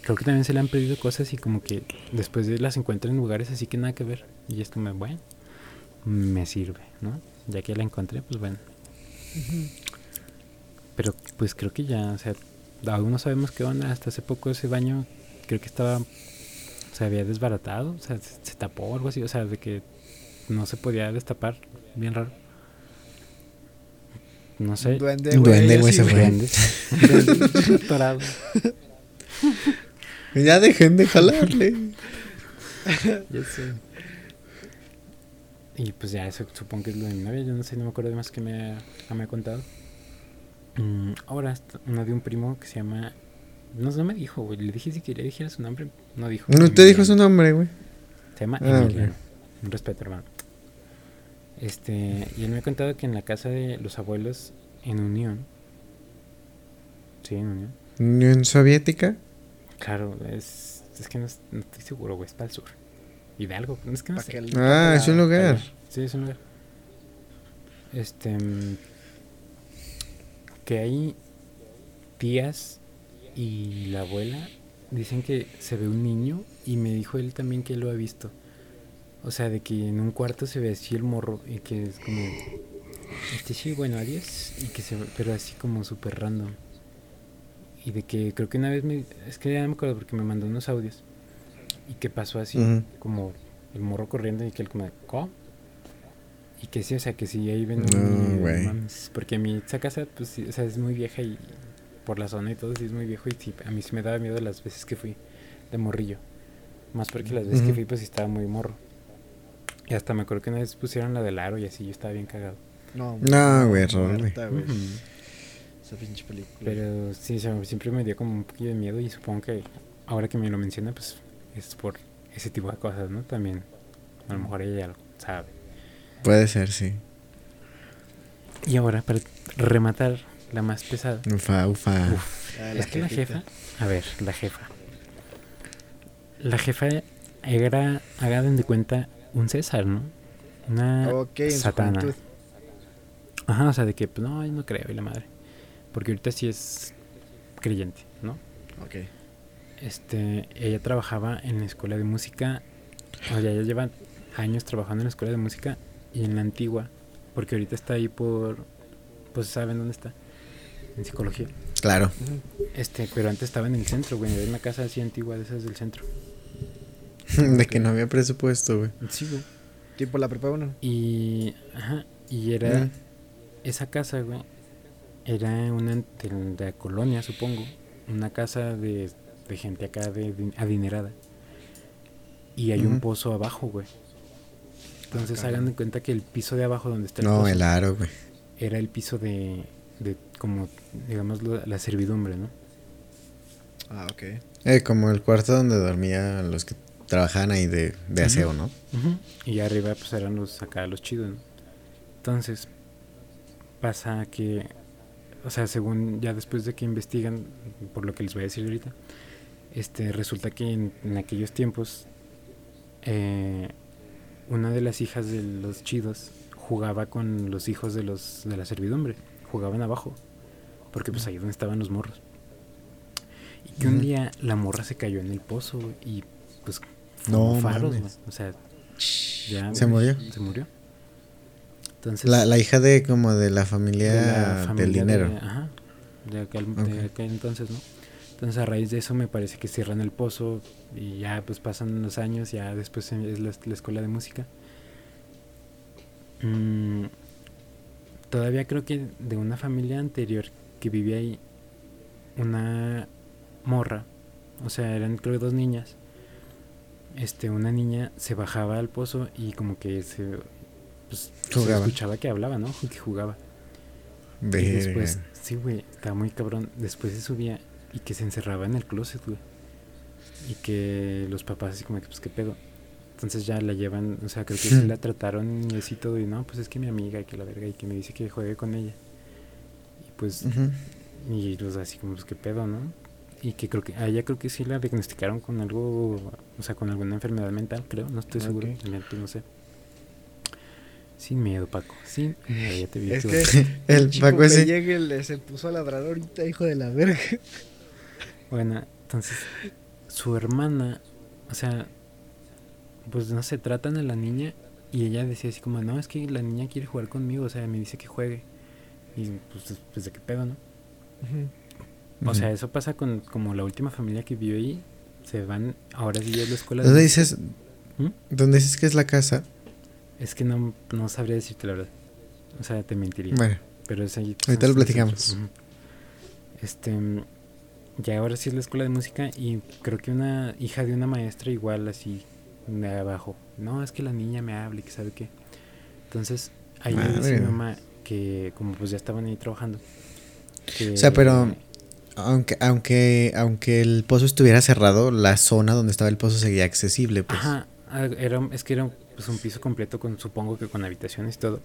creo que también se le han perdido cosas y como que después de las encuentra en lugares así que nada que ver. Y es como, bueno, me sirve, ¿no? Ya que la encontré, pues bueno. Pero pues creo que ya, o sea, aún no sabemos qué onda. Hasta hace poco ese baño creo que estaba, se había desbaratado, o sea, se, se tapó o algo así, o sea, de que no se podía destapar, bien raro. No sé. Duende, güey. duende, güey, se fue. Duendes atorados. <laughs> Ya dejen de jalarle. Ya sé. Y pues ya, eso supongo que es lo de mi novia. Yo no sé, no me acuerdo de más que me me ha contado. Mm, ahora, una de un primo que se llama. No, no me dijo, güey. Le dije si quería dijera su nombre. No dijo. No te dijo su nombre, güey. Se llama Ah, Emiliano. Un respeto, hermano. Este, y él me ha contado que en la casa de los abuelos en Unión. Sí, en Unión. Unión Soviética. Claro, es, es que no, es- no estoy seguro, güey. Es para el sur. Hidalgo, es que no sé. Ah, es un lugar. Sí, es un lugar. Este. Que hay tías y la abuela dicen que se ve un niño y me dijo él también que lo ha visto. O sea, de que en un cuarto se ve así el morro y que es como. Este sí, bueno, adiós. Y que se pero así como súper random. Y de que creo que una vez me. Es que ya no me acuerdo porque me mandó unos audios. Y que pasó así, como el morro corriendo y que él como, ¿cómo? Y que sí, o sea, que sí, ahí ven No, güey. mames, Porque a mí esa casa, pues, sí, o sea, es muy vieja y por la zona y todo, sí es muy viejo. Y sí, a mí sí me daba miedo las veces que fui de morrillo. Más porque las veces que fui, pues sí estaba muy morro. Y hasta me acuerdo que una vez pusieron la del aro y así, yo estaba bien cagado. No, No, güey, güey. Esa pinche película. Pero sí, o sea, siempre me dio como un poquillo de miedo y supongo que ahora que me lo menciona, pues es por ese tipo de cosas, ¿no? También, a lo mejor ella ya lo sabe. Puede ser, sí. Y ahora, para rematar la más pesada. Ufa, ufa. Ah, es que la jefa, a ver, la jefa. La jefa era, hagan de cuenta, un César, ¿no? Una Ok, en su satana. Ajá, o sea, de que, pues, no, yo no creo, y la madre. Porque ahorita sí es creyente, ¿no? Ok. Este, ella trabajaba en la escuela de música, o sea, ella lleva años trabajando en la escuela de música y en la antigua, porque ahorita está ahí por, pues saben dónde está, en psicología. Claro. Este, pero antes estaba en el centro, güey, en una casa así antigua de esas del centro. <laughs> De que no había presupuesto, güey. Sí, güey. Tipo la prepa 1. Y, ajá, y era, esa casa, güey, era una de, la colonia, supongo, una casa de, de gente acá de, de adinerada. Y hay un pozo abajo, güey. Entonces hagan de cuenta que el piso de abajo donde está el No, pozo el aro, güey. era el piso de, de como, digamos, la servidumbre, ¿no? Ah, ok. Eh, como el cuarto donde dormían los que trabajaban ahí de, de aseo, ¿no? Y arriba pues eran los acá los chidos. ¿no? Entonces pasa que, o sea, según ya después de que investigan, por lo que les voy a decir ahorita, este resulta que en, en aquellos tiempos eh, una de las hijas de los chidos jugaba con los hijos de los de la servidumbre, jugaban abajo, porque pues ahí donde estaban los morros. Y que un día la morra se cayó en el pozo y pues No faros, o sea, ya ¿Se murió? Se murió. Entonces La, la hija de como de la familia, de la del familia dinero. de- ajá, de aquel, de Ok. aquel entonces, ¿no? Entonces a raíz de eso me parece que cierran el pozo y ya pues pasan los años, ya después es la, la escuela de música. Mm, todavía creo que de una familia anterior que vivía ahí, una morra, o sea, eran creo dos niñas. Este, una niña se bajaba al pozo y como que se, pues, se escuchaba que hablaba, ¿no? Que jugaba. Y después, sí, güey, estaba muy cabrón. Después se subía y que se encerraba en el closet, güey. Y que los papás así como que, pues, ¿qué pedo? Entonces ya la llevan, o sea, creo que sí la trataron y así todo. Y no, pues es que mi amiga, y que la verga, y que me dice que juegue con ella. Y pues, y los así como, pues, ¿qué pedo, no? Y que creo que, a ella creo que sí la diagnosticaron con algo, o sea, con alguna enfermedad mental, creo, no estoy seguro, Ok. también, pues, no sé. Sin miedo, Paco, sin miedo, ya te vi. Es que <laughs> El chico Paco ese. llegue le se puso a ladrar ahorita, hijo de la verga. Bueno, entonces su hermana, o sea, pues no se tratan a la niña y ella decía así como, no, es que la niña quiere jugar conmigo, o sea, me dice que juegue. Y pues, pues de qué pedo, ¿no? O sea, eso pasa con como la última familia que vive ahí. Se van, ahora sí es la escuela. ¿Dónde de- dices, ¿Mm? dónde dices que es la casa? Es que no, no sabría decirte la verdad. O sea, te mentiría. Bueno, Pero es ahí. Ahorita lo platicamos. Este. Ya ahora sí es la escuela de música y creo que una hija de una maestra igual así de abajo. No, es que la niña me habla y que sabe qué. Entonces, ahí dice mi mamá que como pues ya estaban ahí trabajando. que- O sea, pero- aunque, aunque, aunque el pozo estuviera cerrado, la zona donde estaba el pozo seguía accesible, pues. Ajá, era, es que era pues, un piso completo con, supongo que con habitaciones y todo.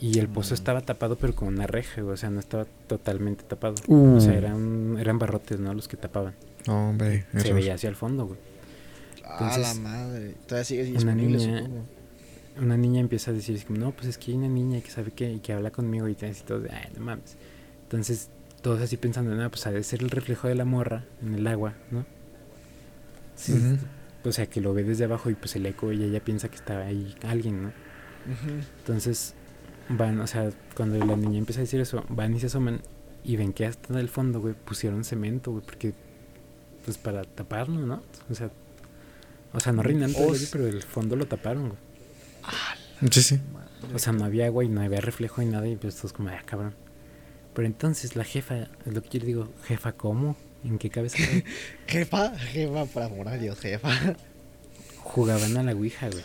Y el pozo Mm. estaba tapado pero con una reja, o sea, no estaba totalmente tapado. Uh. O sea, eran, eran barrotes, ¿no? Los que tapaban. Hombre, Se veía hacia el fondo, güey. Ah, Entonces, la madre. Todavía sigue una niña- supongo. Una niña empieza a decir, no, pues es que hay una niña que sabe qué y que habla conmigo y así todo, de, ay, no mames. Entonces, todos así pensando, no, pues ha de ser el reflejo de la morra en el agua, ¿no? Sí. O sea, que lo ve desde abajo y pues el eco y ella piensa que está ahí alguien, ¿no? Entonces van, o sea, cuando la niña empieza a decir eso, van y se asoman y ven que hasta en el fondo, güey, pusieron cemento, güey, porque, pues para taparlo, ¿no? O sea, o sea, no reinan hoyo, pero el fondo lo taparon, güey. Sí, sí. O sea, no había agua y no había reflejo ni nada y pues todos como, ah, cabrón. Pero entonces la jefa, es lo que yo le digo, jefa, ¿cómo? ¿En qué cabeza <laughs> cabe? Jefa, jefa, por amor a Dios, jefa. Jugaban a la ouija, güey.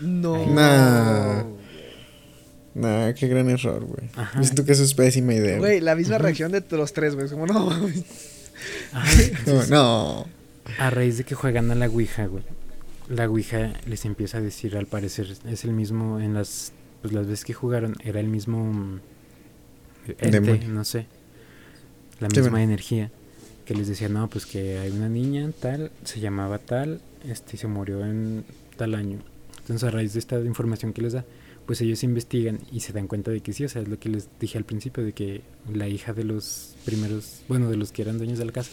No. Nah. Nah, qué gran error, güey. Siento que eso es pésima idea. Güey, la misma reacción de los tres, güey. Como no. Ajá, No, no. A raíz de que juegan a la Ouija, güey. La Ouija les empieza a decir, al parecer, es el mismo, en las, pues las veces que jugaron, era el mismo mm, ente, no sé, la Sí, misma bueno. energía, que les decía, no, pues que hay una niña tal, se llamaba tal, este, y se murió en tal año. Entonces, a raíz de esta información que les da, pues ellos investigan y se dan cuenta de que sí, o sea, es lo que les dije al principio, de que la hija de los primeros, bueno, de los que eran dueños de la casa,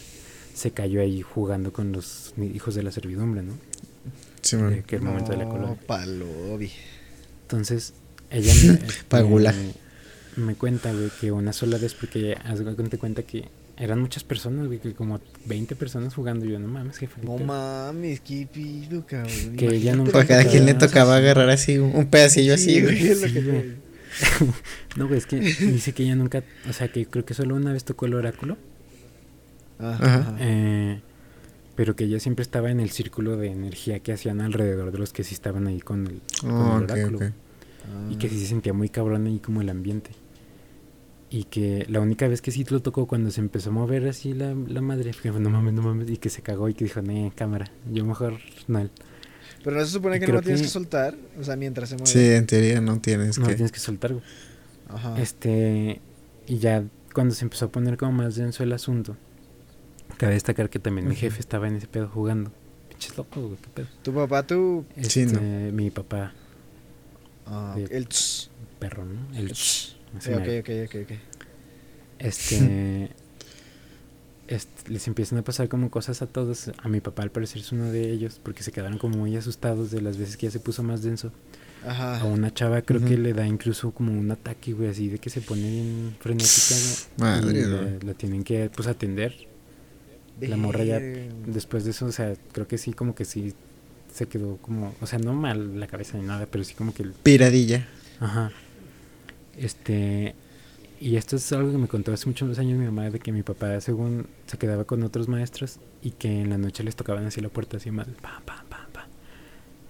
se cayó ahí jugando con los hijos de la servidumbre, ¿no? Sí, De man. que el momento de la No, colonia. palobi. Entonces, ella <laughs> me, me, me cuenta, güey, que una sola vez, porque haz de cuenta que eran muchas personas, güey, que como 20 personas jugando. Y yo, no mames, jefe. No mames, qué pido, cabrón. Que Imagínate nunca- Para cada quien le Ah, tocaba agarrar así un, un pedacillo Sí, así, güey. Sí, que <laughs> No, güey, es que dice que ella nunca, o sea, que creo que solo una vez tocó el oráculo, Ajá. Eh, pero que ella siempre estaba en el círculo de energía que hacían alrededor de los que sí estaban ahí con el, con el ok, oráculo. ok. Y que sí se sentía muy cabrón ahí como el ambiente. Y que la única vez que sí lo tocó cuando se empezó a mover así la, la madre, fue no mames, no mames, y que se cagó y que dijo, nee, cámara, yo mejor no, Pero no se supone que no tienes que- que soltar. O sea, mientras se mueve. Sí, en teoría no tienes no que. tienes que soltar. güey. Ajá. Este, y ya cuando se empezó a poner como más denso el asunto, cabe destacar que también mi jefe estaba en ese pedo jugando. Pinches locos, güey, qué pedo. Tu papá, tú. Sí, Este, no. Mi papá, Ah, el. tss. perro, ¿no? El Sí, así ok, mero. ok, ok, ok. Este, este, les empiezan a pasar como cosas a todos. A mi papá al parecer es uno de ellos porque se quedaron como muy asustados de las veces que ya se puso más denso. Ajá. A una chava creo que le da incluso como un ataque, güey, así de que se pone bien frenética. Madre, la, la tienen que pues atender. La morra ya después de eso, o sea, creo que sí como que sí se quedó como, o sea, no mal la cabeza ni nada, pero sí como que el- Piradilla. Ajá. Este. Y esto es algo que me contó hace muchos años mi mamá, de que mi papá, según se quedaba con otros maestros y que en la noche les tocaban así la puerta, así mal, pa, pa, pa, pa.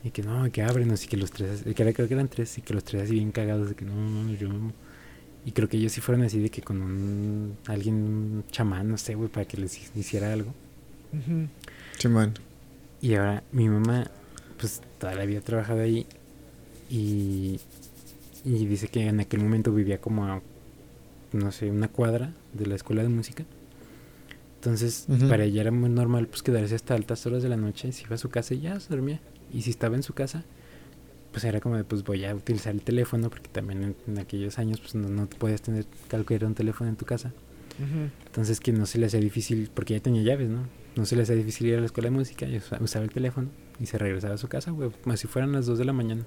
Y que no, que abren, así que los tres, que era- creo que eran tres, y que los tres así bien cagados, de que no, no, yo. no". Y creo que ellos sí fueron así de que con un. alguien, un chamán, no sé, güey, para que les hiciera algo. Simón. Y ahora mi mamá, pues toda la vida ha trabajado ahí y, y dice que en aquel momento vivía como a, no sé, una cuadra de la escuela de música. Entonces, para ella era muy normal pues quedarse hasta altas horas de la noche, se iba a su casa y ya se dormía. Y si estaba en su casa, pues era como de, pues voy a utilizar el teléfono, porque también en, en aquellos años pues no, no podías tener cualquier un teléfono en tu casa. Entonces que no se le hacía difícil, porque ya tenía llaves, ¿no? No se le hacía difícil ir a la escuela de música, y usa- usaba el teléfono y se regresaba a su casa, güey, como si fueran las 2 de la mañana.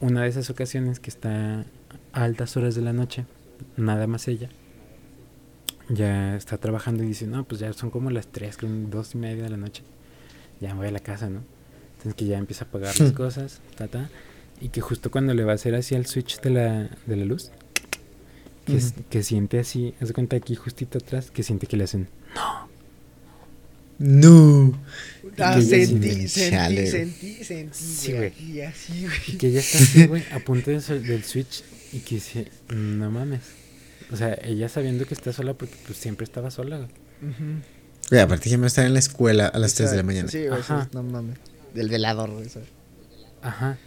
Una de esas ocasiones que está a altas horas de la noche, nada más ella, ya está trabajando y dice, no, pues ya son como las 3, creo, dos y media de la noche. Ya me voy a la casa, ¿no? Entonces que ya empieza a apagar las <laughs> cosas, ta, ta. Y que justo cuando le va a hacer así al switch de la, de la luz, que, que siente así, haz de cuenta aquí justito atrás, que siente que le hacen, No. Ah, que ya sentí, sentí, chale. sentí, sentí, Sí, güey. güey. Y así, güey. que ella está así, güey, a punto de sol- del switch y que dice, no mames. O sea, ella sabiendo que está sola porque pues siempre estaba sola, güey. Ujú. Güey, aparte siempre estar en la escuela a las 3 de la mañana. Sí, güey, Ajá. no mames. Del velador, güey. ¿sabes? Ajá.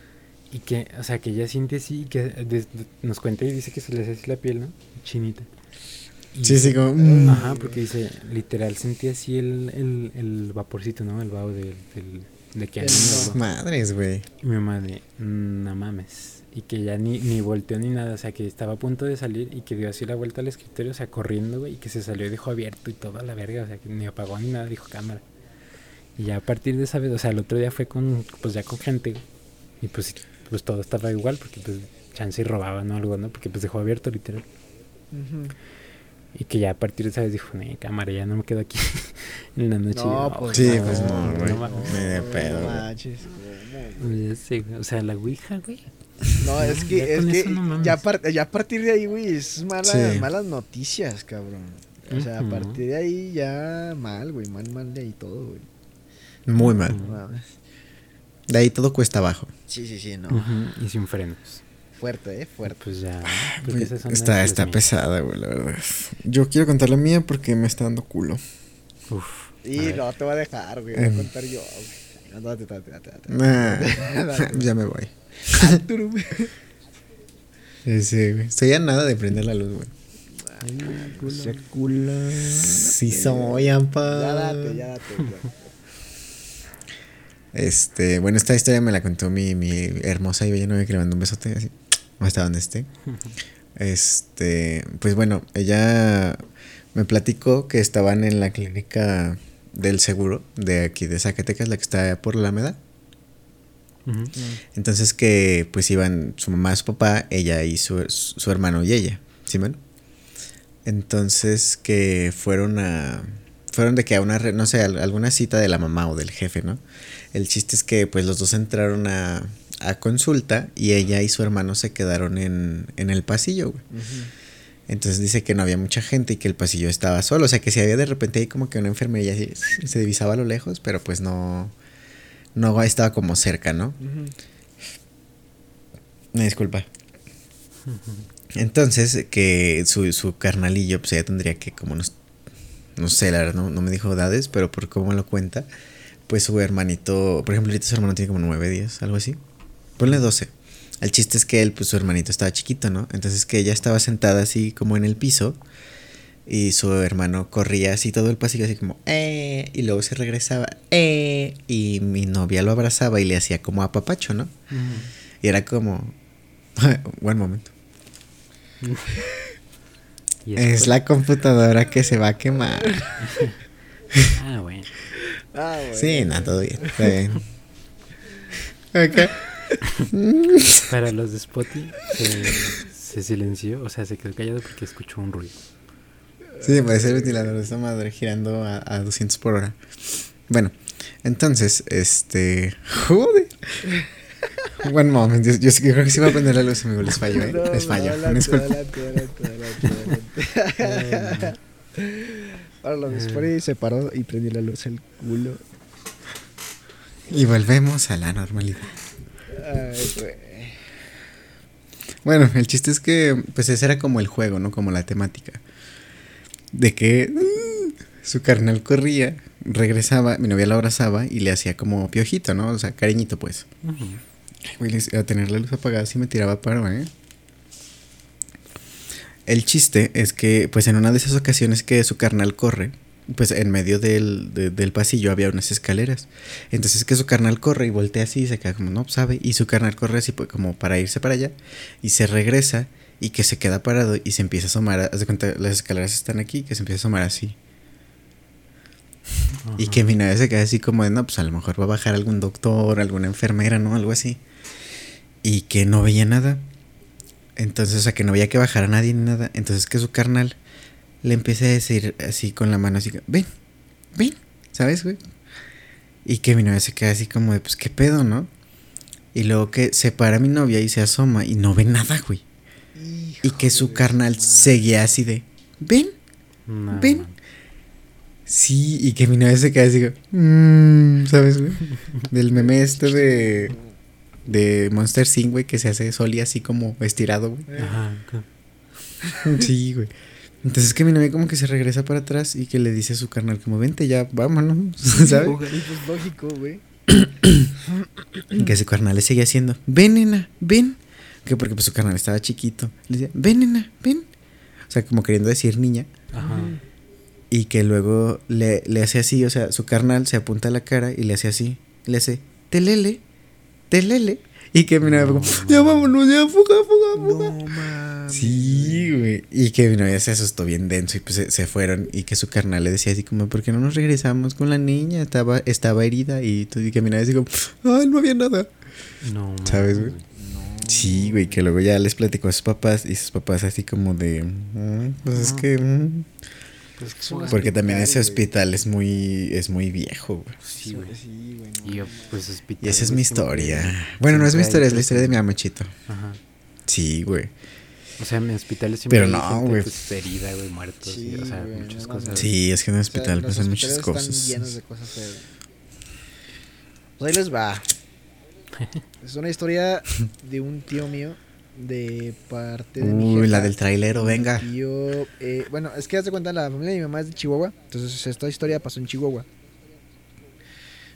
Y que, o sea, que ella siente así y que des- nos cuenta y dice que se le hace así la piel, ¿no? Chinita. Sí, sí, como. mm. Ajá, porque dice, literal sentí así el, el, el vaporcito, ¿no? El vaho del, del, de que no. Madres, güey. Y mi mamá de, no mames. Y que ya ni, ni volteó ni nada, o sea, que estaba a punto de salir y que dio así la vuelta al escritorio, o sea, corriendo, güey, y que se salió y dejó abierto y toda la verga, o sea, que ni apagó ni nada, dijo cámara. Y ya a partir de esa vez, o sea, el otro día fue con, pues ya con gente, y pues, pues todo estaba igual, porque pues chance y robaban o algo, ¿no? Porque pues dejó abierto literal. Ujú. Y que ya a partir de esa vez dijo, cámara, ya no me quedo aquí <laughs> en la noche. No, yo, pues Sí, no, pues no, güey. no pedo, güey. manches, ¿cómo, güey? Ya sé, güey, O sea, la ouija, güey. No, es Ya que, es con que no ya, par- ya a partir de ahí, güey, es mala, Sí. malas noticias, cabrón. O sea, a Ujú. partir de ahí ya mal, güey, mal, mal de ahí todo, güey. Muy mal. No. De ahí todo cuesta abajo. Sí, sí, sí, no. Ujú, Y sin frenos. Fuerte, eh, fuerte. Pues ya. son Está, está pesada, güey, la verdad. Yo quiero contar la mía porque me está dando culo. Uf. Y no te voy a dejar, güey, voy a Em. contar yo, güey. No, date, date, date, date. Ya me voy. Ah. <laughs> Sí, güey. Estoy a nada de prender la luz, güey. Ese culo. Sí soy, ampa. Ya date, ya date, güey. Este, bueno, esta historia me la contó mi, mi hermosa y bella novia que le mandó un besote así, hasta donde esté. Este, pues bueno, ella me platicó que estaban en la clínica del seguro de aquí de Zacatecas, la que está por la Alameda. Entonces que pues iban su mamá, su papá, ella y su, su, hermano y ella, ¿sí, man? Entonces que fueron a... Fueron de que a una, no sé, a alguna cita de la mamá o del jefe, ¿no? El chiste es que pues los dos entraron a, a consulta y ella y su hermano se quedaron en, en el pasillo, güey. Entonces dice que no había mucha gente y que el pasillo estaba solo. O sea que si había de repente ahí como que una enfermería así, se divisaba a lo lejos, pero pues no, no estaba como cerca, ¿no? Me disculpa. Entonces, que su, su carnalillo, pues ya tendría que como unos, no sé, la verdad, no, no me dijo edades, pero por cómo lo cuenta, pues su hermanito, por ejemplo, ahorita su hermano tiene como nueve días, algo así. Ponle 12. El chiste es que él, pues su hermanito estaba chiquito, ¿no? Entonces que ella estaba sentada así como en el piso y su hermano corría así todo el pasillo así como, eh, y luego se regresaba, eh, y mi novia lo abrazaba y le hacía como apapacho, ¿no? Ujú. Y era como, <laughs> buen momento. <laughs> Es la computadora que se va a quemar. <laughs> Ah, bueno. Ah, güey. Sí, nada, todo bien. Está bien. Ok. <laughs> Para los de Spotify se, se silenció, o sea, se quedó callado porque escuchó un ruido. Sí, puede ser el ventilador de esta madre girando a, a 200 por hora. Bueno, entonces, este. Joder. Buen momento. Yo, yo, yo creo que sí va a prender la luz, amigo. Les falló, ¿eh? No, Les falló. adelante, <laughs> Disculpa. adelante, adelante, adelante, adelante. Ahora lo después y se paró y prendió la luz el culo. Y volvemos a la normalidad. Ay, güey. Bueno, el chiste es que, pues ese era como el juego, ¿no? Como la temática. De que mm, su carnal corría, regresaba, mi novia lo abrazaba y le hacía como piojito, ¿no? O sea, cariñito, pues. Ay, güey, a tener la luz apagada sí me tiraba paro, ¿eh? El chiste es que, pues en una de esas ocasiones que su carnal corre, pues en medio del, de- del pasillo había unas escaleras. Entonces que su carnal corre y voltea así y se queda como, no, sabe. Y su carnal corre así pues, como para irse para allá y se regresa y que se queda parado y se empieza a asomar. Haz de cuenta, las escaleras están aquí, que se empieza a asomar así. Y que mi novia se queda así como de, no, pues a lo mejor va a bajar algún doctor, alguna enfermera, ¿no? Algo así. Y que no veía nada. Entonces, o sea, que no veía que bajara nadie ni nada. Entonces que su carnal le empieza a decir así con la mano, así ven, ven, ¿sabes, güey? Y que mi novia se queda así como de, pues, ¿qué pedo, no? Y luego que se para mi novia y se asoma y no ve nada, güey. Y que su carnal seguía así de, ven, No, ven. man. Sí, y que mi novia se queda así, como, "Mm", ¿sabes, güey? Del meme este de, de Monster Inc., güey, que se hace Soli así como estirado, güey. Ajá. Sí, güey. Entonces que mi novia como que se regresa para atrás y que le dice a su carnal como, vente ya, vámonos, <laughs> ¿sabes? Y pues lógico, güey. <clears throat> Y que su carnal le seguía haciendo, ven, nena, ven. Que porque pues su carnal estaba chiquito. Le decía, ven, nena, ven. O sea, como queriendo decir niña. Ajá. Y que luego le, le hace así, o sea, su carnal se apunta a la cara y le hace así. Le hace, telele, telele. Y que mi novia como, ya vámonos, ya, fuga, fuga, fuga. No mames. Sí, güey. Y que mi novia se asustó bien denso y pues se, se fueron. Y que su carnal le decía así como, ¿por qué no nos regresamos con la niña? Estaba, estaba herida. Y, tú- y que mi novia así como, ay, no había nada. No. ¿Sabes, güey? No. Sí, güey, que luego ya les platicó a sus papás. Y sus papás así como de, "Mm, pues es que... mm". Pues, Es un güey, Porque también ese hospital, es muy, es muy viejo, güey. Sí, güey. Sí, güey. no Y yo, pues hospital. Y esa es mi historia. Bueno, no es mi historia, es la historia de mi amachito. Ajá. Sí, güey. O sea, en hospitales siempre Pero hay no, gente, güey. pues, herida, güey, muertos. Sí, y, o sea, güey, muchas no cosas. Sí, es que en el O sea, hospital pasan muchas cosas. Están llenos de cosas feas. Pues ahí les va. <laughs> Es una historia de un tío mío de parte de mi Uy, la jefa. del trailero, Mi venga. Tío, eh, bueno, es que haz de cuenta, la familia de mi mamá es de Chihuahua. Entonces, esta historia pasó en Chihuahua.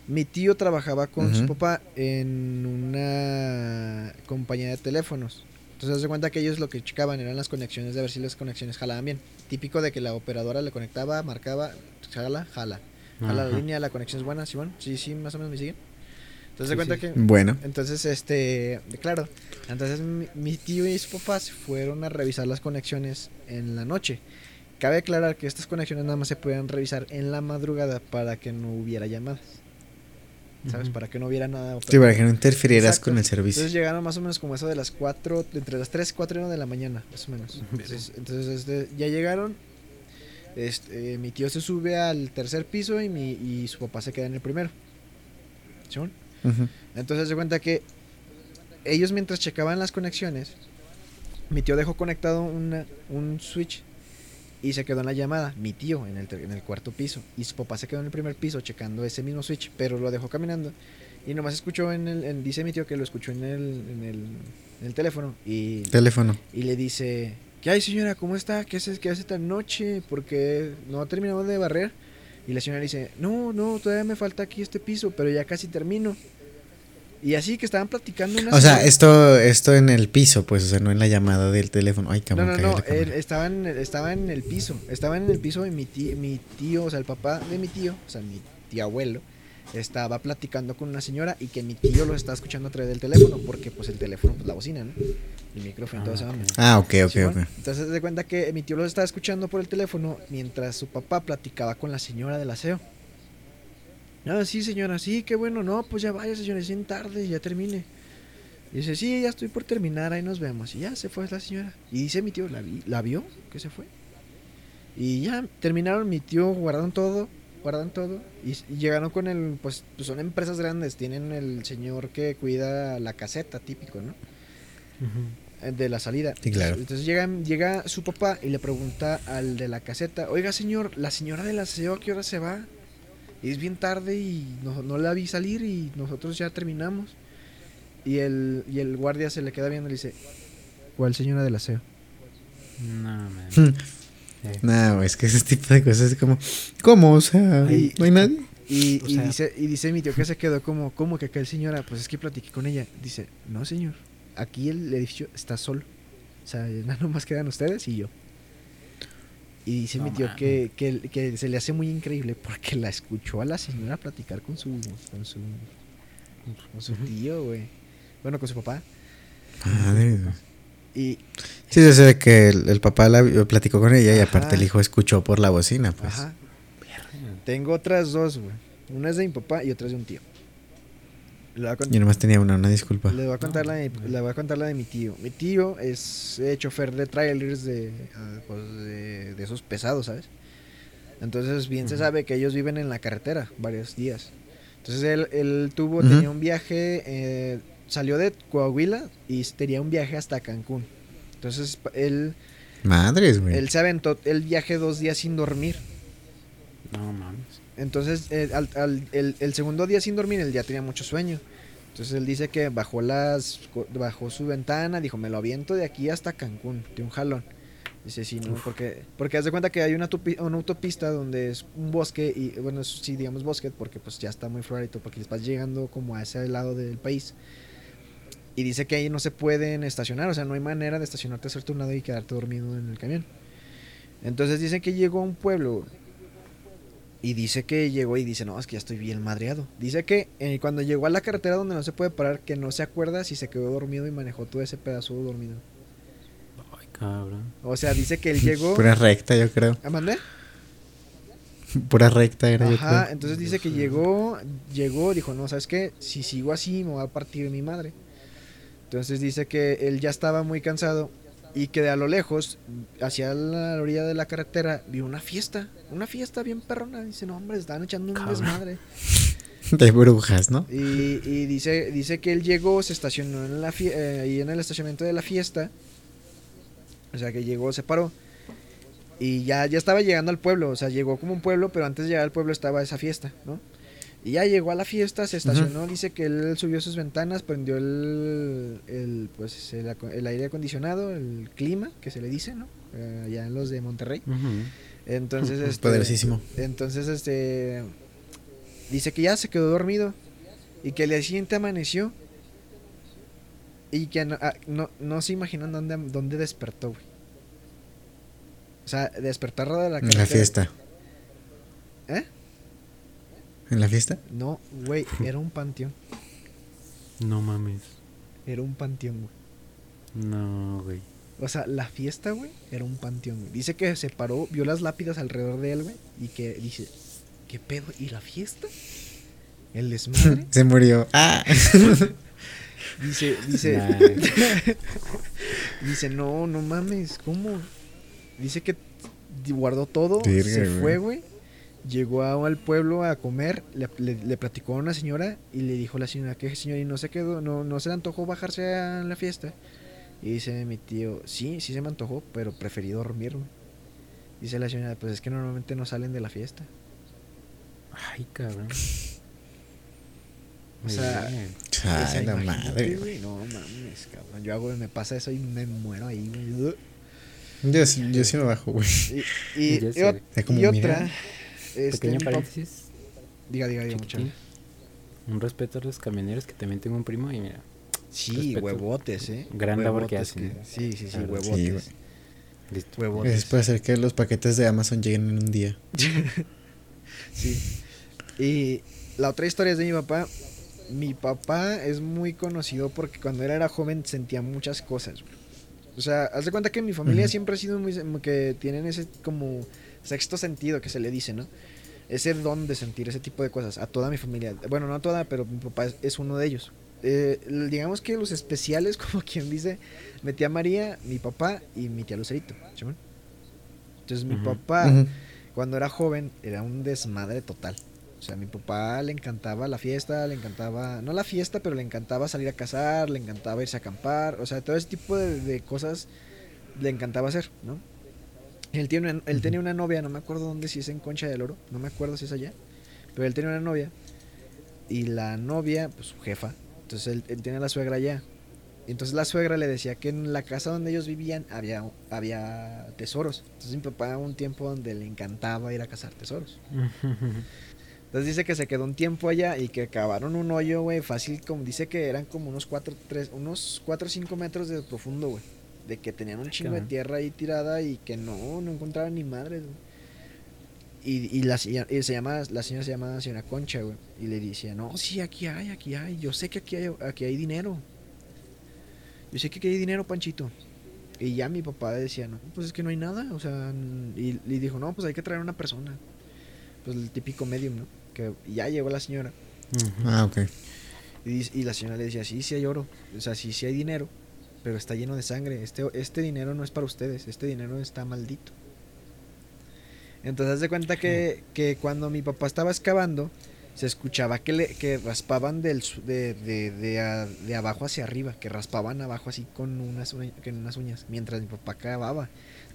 Mi tío trabajaba con su Ujú. papá en una compañía de teléfonos. Entonces, de cuenta que ellos lo que checaban eran las conexiones de ver si las conexiones jalaban bien. Típico de que la operadora le conectaba, marcaba, jala, jala. Jala la línea, la conexión es buena, ¿sí, bueno? Sí, sí, más o menos me siguen. Entonces, Sí, de cuenta sí. que Bueno. entonces, este, claro, entonces mi, mi tío y su papá se fueron a revisar las conexiones en la noche. Cabe aclarar que estas conexiones nada más se pueden revisar en la madrugada para que no hubiera llamadas, ¿sabes? Ujú. Para que no hubiera nada. Sí, para que no interfirieras Exacto. con el servicio. Entonces llegaron más o menos como eso de las 4, entre las 3, 4 y 1 de la mañana, más o menos. Entonces, entonces este, ya llegaron, este, eh, mi tío se sube al tercer piso y, mi, y su papá se queda en el primero. ¿Sí? Ujú. Entonces se cuenta que ellos mientras checaban las conexiones, mi tío dejó conectado una- un switch y se quedó en la llamada. Mi tío en el, en el cuarto piso y su papá se quedó en el primer piso checando ese mismo switch, pero lo dejó caminando y nomás escuchó en el, en- dice mi tío que lo escuchó en el, en el, en el teléfono y, Teléfono. y le dice, ¿qué hay señora? ¿Cómo está? ¿Qué hace, qué hace tan noche? Porque no terminamos de barrer. Y la señora le dice, no, no, todavía me falta aquí este piso, pero ya casi termino. Y así que estaban platicando una O sea, esto, esto en el piso, pues, o sea, no en la llamada del teléfono. Ay, No, cabrón, no, no, cámara. él estaba, en, estaba en el piso, estaba en el piso y mi tío, mi tío, o sea, el papá de mi tío, o sea, mi tío abuelo, estaba platicando con una señora y que mi tío lo estaba escuchando a través del teléfono, porque pues el teléfono, pues la bocina, ¿no? El micrófono, todo Ah, eso. ok. Ah, ok, ok, Sí, bueno, ok. Entonces se cuenta que mi tío lo estaba escuchando por el teléfono mientras su papá platicaba con la señora del aseo. Ah, sí, señora, sí, qué bueno, no, pues ya vaya, señora, es bien tarde, ya termine. Y dice, sí, ya estoy por terminar, ahí nos vemos. Y ya se fue la señora. Y dice mi tío, ¿la, vi- ¿la vio? Que se fue. Y ya terminaron, mi tío guardaron todo, guardaron todo. Y, y llegaron con el, pues, pues son empresas grandes, tienen el señor que cuida la caseta, típico, ¿no? De la salida. Sí, claro. Entonces llega, llega su papá y le pregunta al de la caseta, oiga señor, la señora del aseo a qué hora se va? Y es bien tarde y no, no la vi salir y nosotros ya terminamos. Y el, y el guardia se le queda viendo y le dice, ¿cuál señora del aseo? No, man. <laughs> No, es que ese tipo de cosas es como, ¿cómo? O sea, no hay nadie. Y, O y sea- dice, y dice mi tío que se quedó como, ¿cómo que aquel señora? Pues es que platiqué con ella. Dice, no señor, aquí el edificio está solo. O sea, <laughs> nada más quedan ustedes y yo. Y dice No mi tío que, que, que se le hace muy increíble porque la escuchó a la señora platicar con su, con su, con su tío, güey. Bueno, con su papá. Madre. Y, Sí, yo sé de que el, el papá la, platicó con ella y Ajá. aparte el hijo escuchó por la bocina, pues. ajá. Tengo otras dos, güey. Una es de mi papá y otra es de un tío. Le voy a cont- Yo nomás tenía una, una disculpa. Le voy a contar, la, de, le voy a contar la de mi tío. Mi tío es eh, chofer de trailers de, ah, pues, de, de esos pesados, ¿sabes? Entonces bien se sabe que ellos viven en la carretera varios días. Entonces él, él tuvo, tenía un viaje, eh, salió de Coahuila y tenía un viaje hasta Cancún. Entonces él, Madres, güey. él se aventó el viaje dos días sin dormir. No mames. Entonces, eh, al- al- el, el segundo día sin dormir, él ya tenía mucho sueño. Entonces él dice que bajó las bajó su ventana, dijo, me lo aviento de aquí hasta Cancún, de un jalón. Dice, sí, no, Uf. porque, porque haz de cuenta que hay una, autopista donde es un bosque, y bueno, sí, digamos bosque, porque pues ya está muy floradito, porque vas llegando como a ese lado del país. Y dice que ahí no se pueden estacionar, o sea, no hay manera de estacionarte, hacerte un lado y quedarte dormido en el camión. Entonces dice que llegó a un pueblo y dice que llegó y dice, no, es que ya estoy bien madreado. Dice que eh, cuando llegó a la carretera donde no se puede parar, que no se acuerda si se quedó dormido y manejó todo ese pedazo dormido. Ay, cabrón. O sea, dice que él llegó... Pura recta, yo creo. ¿Ah, mandé? <laughs> Pura recta era, yo Ajá, creo. entonces dice que llegó, llegó, dijo, no, ¿sabes qué? Si sigo así me va a partir mi madre. Entonces dice que él ya estaba muy cansado y que de a lo lejos, hacia la orilla de la carretera, vio una fiesta, una fiesta bien perrona. Dice, no, hombre, estaban echando un Cabrón. desmadre. <laughs> De brujas, ¿no? Y, y dice, dice que él llegó, se estacionó en la eh, ahí en el estacionamiento de la fiesta. O sea que llegó, se paró. Y ya, ya estaba llegando al pueblo. O sea, llegó como un pueblo, pero antes de llegar al pueblo estaba esa fiesta, ¿no? Y ya llegó a la fiesta, se estacionó, dice que él subió sus ventanas, prendió el, el, pues, el, aire acondicionado, el clima, que se le dice, ¿no? Eh, allá en los de Monterrey. Entonces, <laughs> este, Poderosísimo. Entonces, este, dice que ya se quedó dormido y que el día siguiente amaneció y que no, ah, no, no se imaginan dónde, dónde despertó, güey. O sea, despertar de la la fiesta. ¿Eh? ¿En la fiesta? No, güey, era un panteón. No mames. Era un panteón, güey. No, güey. O sea, la fiesta, güey, era un panteón. güey. Dice que se paró, vio las lápidas alrededor de él, güey, y que dice, ¿qué pedo? ¿Y la fiesta? ¿El desmadre? <laughs> Se murió. ¡Ah! <laughs> Dice, dice, Nah. <laughs> dice, no, no mames, ¿cómo? Dice que guardó todo, Verga, se güey. fue, güey. Llegó a- al pueblo a comer, le, le- le platicó a una señora y le dijo a la señora, ¿qué señora? Y no se quedó, no, no se le antojó bajarse a la fiesta. Y dice mi tío, sí, sí se me antojó, pero preferí dormirme. Dice la señora, pues es que normalmente no salen de la fiesta. Ay, cabrón. O sea. Ay, la madre. güey, No mames, cabrón. Yo hago, me pasa eso y me muero ahí, güey. Yo, sí- yo sí me bajo, güey. Y, y, y y mira. otra. Este, Pequeño paréntesis. Diga, diga, diga, muchacho. Un respeto a los camioneros que también tengo un primo y mira. Sí, Respeto. huevotes, eh. Gran labor que Huevotes hacen. Sí, sí, sí, verdad. Sí, huevotes. güey. Listo. huevotes. Es para hacer que los paquetes de Amazon lleguen en un día. <laughs> Sí. Y la otra historia es de mi papá. Mi papá es muy conocido porque cuando él era joven sentía muchas cosas. güey. O sea, haz de cuenta que mi familia siempre ha sido muy... que tienen ese como sexto sentido que se le dice, ¿no? Ese don de sentir ese tipo de cosas. A toda mi familia. Bueno, no a toda, pero mi papá es, es uno de ellos. Eh, digamos que los especiales, <laughs> como quien dice, mi tía María, mi papá y mi tía Lucerito. ¿sí? Entonces mi papá... Cuando era joven era un desmadre total. O sea, a mi papá le encantaba la fiesta, le encantaba, no la fiesta, pero le encantaba salir a cazar, le encantaba irse a acampar, o sea, todo ese tipo de, de cosas le encantaba hacer, ¿no? Él, tiene una- él tenía una novia, no me acuerdo dónde, si es en Concha del Oro, no me acuerdo si es allá, pero él tenía una novia y la novia, pues su jefa, entonces él, él tenía la suegra allá. Entonces la suegra le decía que en la casa donde ellos vivían había, había tesoros. Entonces mi papá un tiempo donde le encantaba ir a cazar tesoros. <laughs> Entonces dice que se quedó un tiempo allá y que cavaron un hoyo, güey, fácil, como dice que eran como unos 4 tres, unos 4 o 5 metros de profundo, güey. De que tenían un chingo de tierra ahí tirada y que no, no encontraban ni madres, güey. Y, y la, señora- y se llama, la señora se llama señora Concha, güey. Y le decía, no, sí, aquí hay, aquí hay. Yo sé que aquí hay, aquí hay dinero. Yo sé que aquí hay dinero, Panchito. Y ya mi papá decía, no, pues es que no hay nada. O sea, y, y dijo, no, pues hay que traer una persona. Pues el típico medium, ¿no? Que ya llegó la señora. Ah, ok. Y, y la señora le decía, sí, sí hay oro, o sea, sí, sí hay dinero, pero está lleno de sangre. Este, este dinero no es para ustedes, este dinero está maldito. Entonces, haz de cuenta que, que cuando mi papá estaba excavando, se escuchaba que, le, que raspaban del, de, de, de, de, abajo hacia arriba, que raspaban abajo así con unas, con unas uñas, mientras mi papá cavaba.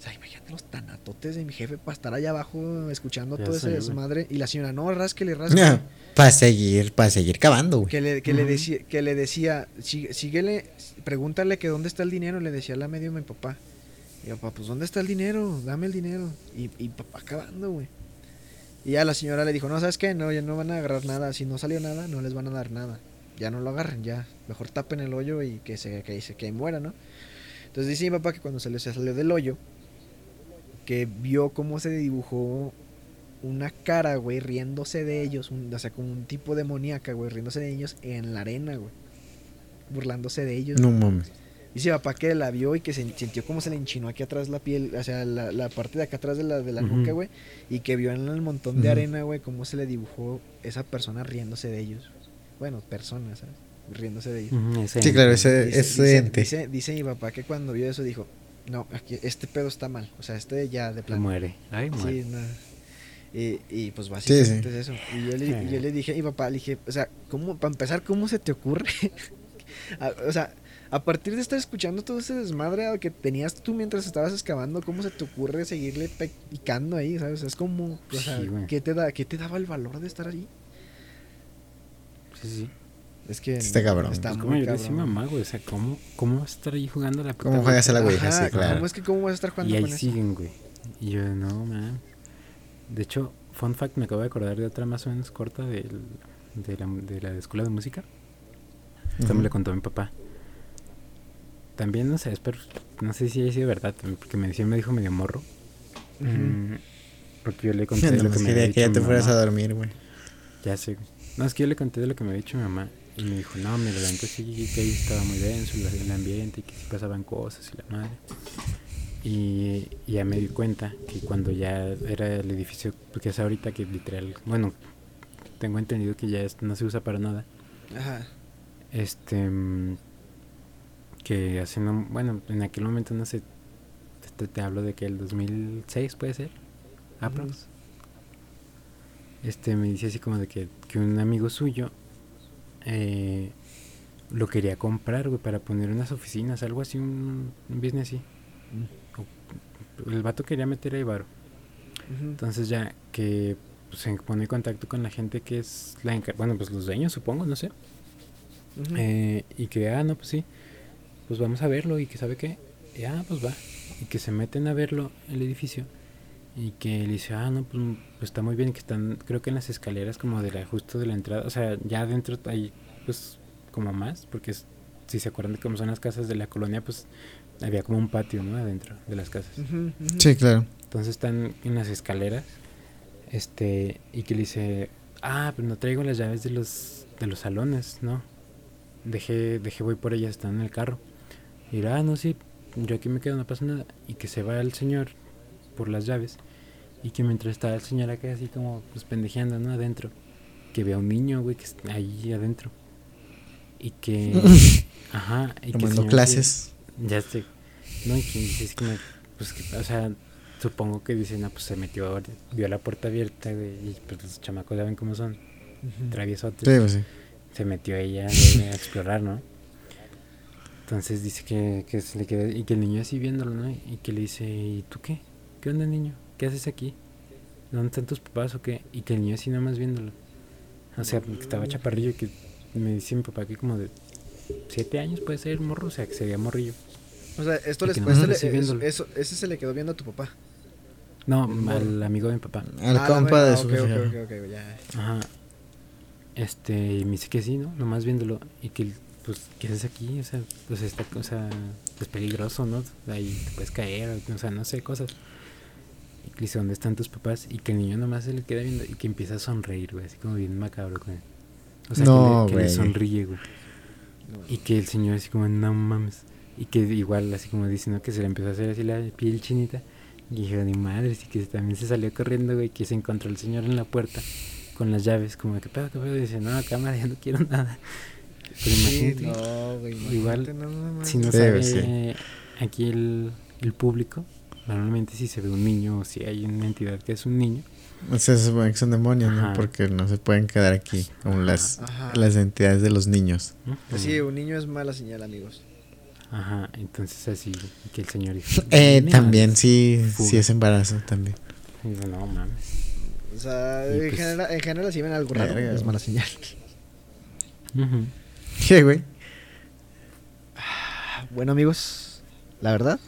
Sea, imagínate los tanatotes de mi jefe para estar allá abajo escuchando Ya todo ese desmadre. Y la señora, no, rásquele, <laughs> rásquele. Para seguir, para seguir cavando, güey. Que le, que, le decía, que le decía, "Sí- síguele, pregúntale que dónde está el dinero, le decía la medio mi papá. Y yo, papá, pues ¿dónde está el dinero? Dame el dinero. Y, y papá acabando, güey. Y ya la señora le dijo, no, ¿sabes qué? No, ya no van a agarrar nada. Si no salió nada, no les van a dar nada. Ya no lo agarren, ya. Mejor tapen el hoyo y que se, que se que muera, ¿no? Entonces dice mi papá que cuando se, le- se salió del hoyo, que vio cómo se dibujó una cara, güey, riéndose de ellos, un- o sea, como un tipo demoníaca, güey, riéndose de ellos en la arena, güey. Burlándose de ellos. No mames. Dice papá que la vio y que se sintió como se le enchinó aquí atrás la piel, o sea, la, la parte de acá atrás de la, de la nuca, güey. Y que vio en el montón de arena, güey, cómo se le dibujó esa persona riéndose de ellos. Bueno, personas, ¿sabes? Riéndose de ellos. Sí, claro, ese, Dice, ese dice- ente. dice- dice mi papá que cuando vio eso dijo, no, aquí, este pedo está mal. O sea, este ya de plano. Muere. Ay, muere. Sí, no. Y, y pues básicamente sí. es eso. Y yo le, y yo le dije a mi papá, le dije, o sea, ¿cómo, para empezar, ¿cómo se te ocurre? <laughs> A- o sea, a partir de estar escuchando todo ese desmadre que tenías tú mientras estabas excavando, ¿cómo se te ocurre seguirle picando ahí? ¿Sabes? Es como, o sea. ¿qué, te da, ¿qué te daba el valor de estar ahí? Sí, sí. Es que Está cabrón. Está Pues muy como yo cabrón. decía mamá, güey. O sea, ¿cómo, ¿cómo vas a estar ahí jugando a la puta ¿Cómo juegas a la Ouija? Sí, claro. ¿Cómo es que cómo vas a estar jugando Y ahí con eso? siguen, güey. Y yo, no, man. De hecho, fun fact, me acabo de acordar de otra más o menos corta del, de, la, de la escuela de música. Esta me Ujú. la contó mi papá. También, no sé, espero, no sé si haya sido verdad, porque me decía, me dijo medio morro. Ujú. Mm, porque yo le <laughs> conté de lo que me había que ya dicho te fueras a mamá. dormir, güey. Ya sé, güey. No, es que yo le conté de lo que me había dicho mi mamá. Y me dijo, no, mira, la neta sí, que ahí estaba muy denso el, ambiente y que sí pasaban cosas y la madre. Y, y ya me di cuenta que cuando ya era el edificio que es ahorita, que literal, bueno, tengo entendido que ya no se usa para nada. Ajá. Este, mm, que hace no, bueno, en aquel momento no sé, te, te hablo de que el 2006 puede ser, aprox. Este, me dice así como de que, que un amigo suyo eh, lo quería comprar, güey, para poner unas oficinas, algo así, un, un business así. O- El vato quería meter ahí varo. Entonces ya que pues, se pone en contacto con la gente que es la bueno, pues los dueños supongo, no sé. Eh, y que, ah, no, pues sí, pues vamos a verlo y que sabe qué, y, ah, pues va. Y que se meten a verlo, el edificio, y que le dice, ah, no, pues, pues está muy bien, que están, creo que en las escaleras como de la, justo de la entrada, o sea, ya adentro hay, pues, como más, porque es- si se acuerdan de cómo son las casas de la colonia, pues había como un patio, ¿no? Adentro de las casas. Sí, claro. Entonces están en las escaleras. Este, y que le dice, ah, pero no traigo las llaves de los, de los salones, ¿no? Dejé, dejé, voy por ellas, están en el carro. Y dirá, ah, no, sí, yo aquí me quedo, no pasa nada. Y que se va el señor por las llaves. Y que mientras está el señor acá así como, pues pendejeando, ¿no? Adentro. Que ve a un niño, güey, que está ahí adentro. Y que... <laughs> ajá. Y que el Tomando clases. ya sé. No, y que dice así como, pues, que, o sea, supongo que dicen, no, pues se metió, vio la puerta abierta, güey, y pues los chamacos saben cómo son, traviesotes. Sí, pues sí. Se metió ella güey, a explorar, ¿no? Entonces dice que, que se le queda, y que el niño así viéndolo, ¿no? Y que le dice, ¿y tú qué? ¿Qué onda, niño? ¿Qué haces aquí? ¿Dónde están tus papás o qué? Y que el niño así nomás viéndolo. O sea, que estaba chaparrillo y que me dice mi papá que como de siete años puede ser morro, o sea, que sería morrillo. O sea, esto les nomás así viéndolo. eso, ese se le quedó viendo a tu papá. No, al amigo de mi papá. Al Ah, compa de su ok, ok, jefe. ok, ok, ya. Ajá. Este, y me dice que sí, ¿no? Nomás viéndolo. Y que, pues, ¿qué haces aquí? O sea, pues esta cosa es peligroso, ¿no? Ahí te puedes caer, o sea, no sé, cosas. Y que dice, ¿dónde están tus papás? Y que el niño nomás se le queda viendo y que empieza a sonreír, güey, así como bien macabro, güey. O sea, No, que, le, que le güey. sonríe, güey. Y que el señor así como, no mames. Y que igual, así como diciendo que se le empezó a hacer así la piel chinita. Y dije, ni madre, y que también se salió corriendo, güey, que se encontró el señor en la puerta con las llaves, como, ¿qué pedo, qué pedo? Y dice, no, cámara, ya no quiero nada. Pero Sí, imagínate, no, güey. igual, más. si no Sí, sabe sí. aquí el, el público, normalmente si se ve un niño o si hay una entidad que es un niño, O sea, se supone que son demonios, ¿no? Ajá. Porque no se pueden quedar aquí, aún las, Ajá. las entidades de los niños. ¿no? Pues sí, un niño es mala señal, amigos. Ajá, entonces así que el señor dijo, Eh, "Mira, también, sí, Fuga. sí es embarazo también. digo, no mames. O sea, en, pues- general, en general, si ven algo raro, es mala señal. ¿Qué, güey? Bueno, amigos, la verdad,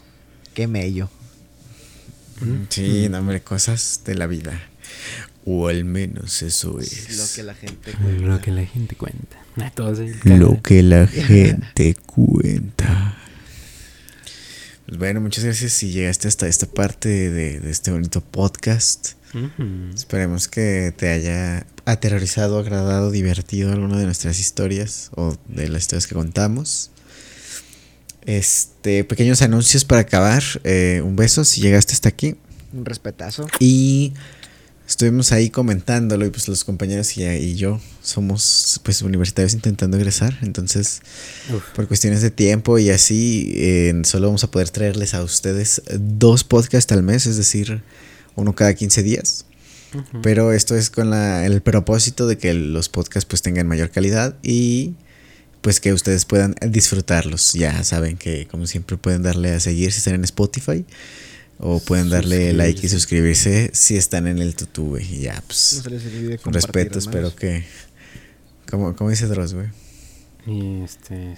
qué mello. Sí, no, hombre, cosas de la vida. O al menos eso es. Lo que la gente Lo cuenta. que la gente cuenta. Lo que la <laughs> gente cuenta. Pues bueno, muchas gracias si llegaste hasta esta parte de, de este bonito podcast. Esperemos que te haya aterrorizado, agradado, divertido alguna de nuestras historias o de las historias que contamos. Este, pequeños anuncios para acabar. Eh, un beso si llegaste hasta aquí. Un respetazo. Y estuvimos ahí comentándolo y pues los compañeros y, y yo somos pues universitarios intentando egresar. Entonces, Uf. por cuestiones de tiempo y así, eh, solo vamos a poder traerles a ustedes dos podcasts al mes, es decir, uno cada 15 días. Pero esto es con la- el propósito de que los podcasts pues tengan mayor calidad y pues que ustedes puedan disfrutarlos. Ya saben que como siempre pueden darle a seguir si están en Spotify o pueden darle like y suscribirse si están en el tutube. Y ya, No pues se olvide con respeto, espero que... Como, como dice Dross, güey. Y este.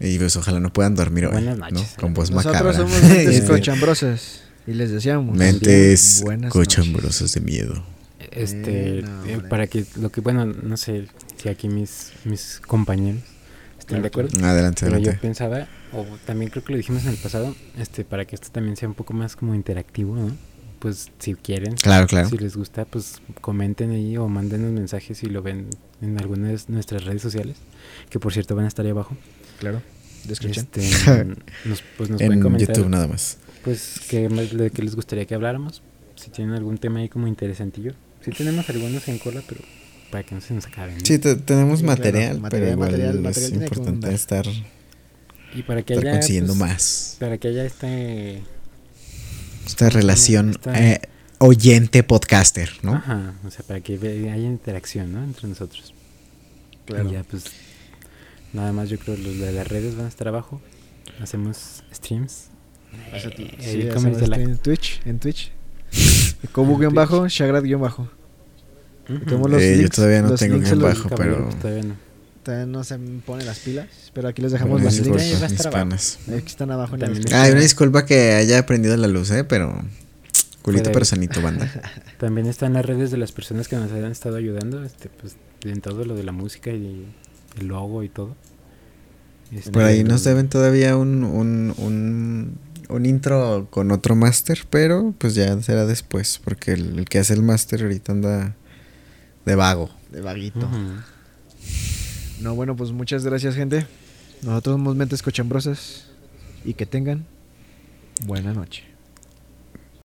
Y pues ojalá no puedan dormir hoy. Buenas ¿no? noches. Con voz Nosotros macabra. somos <laughs> mentes Este, cochambrosas y les deseamos Mentes buenas cochambrosas de miedo. Este. Eh, no, eh, para que. Lo que. Bueno, no sé si aquí mis, mis compañeros están de acuerdo. Adelante, Pero yo adelante. pensaba, o también creo que lo dijimos en el pasado, este, para que esto también sea un poco más como interactivo, ¿no? Pues si quieren, Claro, claro. si les gusta, pues comenten ahí o manden un mensaje si lo ven en algunas de nuestras redes sociales, que por cierto van a estar ahí abajo. Claro. Descripción. Este, <laughs> nos, pues nos pueden en comentar, YouTube nada más. pues que, de qué les gustaría que habláramos, si tienen algún tema ahí como interesantillo. Si tenemos algunos en cola, pero para que no se nos acaben. ¿no? Sí, te- tenemos Sí, claro, material, material, pero igual material, es material que importante estar, Y para que estar haya consiguiendo pues, más. Para que haya este Esta relación Esta- eh, oyente-podcaster, ¿no? Ajá, o sea, para que haya interacción, ¿no? Entre nosotros. Claro. Y ya, pues, nada más yo creo los de las redes van a estar abajo. Hacemos streams. Eh, sí, ahí hacemos en Twitch, en Twitch. <laughs> Kobu-bajo, Shagrat-bajo. Ujú. Tenemos los Eh, yo links- todavía no los tengo links guion se los- bajo, pero... todavía no. Todavía no se me ponen las pilas, pero aquí les dejamos Una los links. ahí panas. Aquí están abajo en la También descripción. Ay, una disculpa que haya prendido la luz, ¿eh? Pero... Culito sanito, banda. <laughs> También están las redes de las personas que nos han estado ayudando, este, pues, en todo lo de la música y el logo y todo. Este, Por ahí nos deben todavía un, un, un, un intro con otro máster, pero pues ya será después, porque el, el que hace el máster ahorita anda de vago. De vaguito. No, bueno, pues muchas gracias, gente. Nosotros somos Mentes Cochambrosas. Y que tengan buena noche.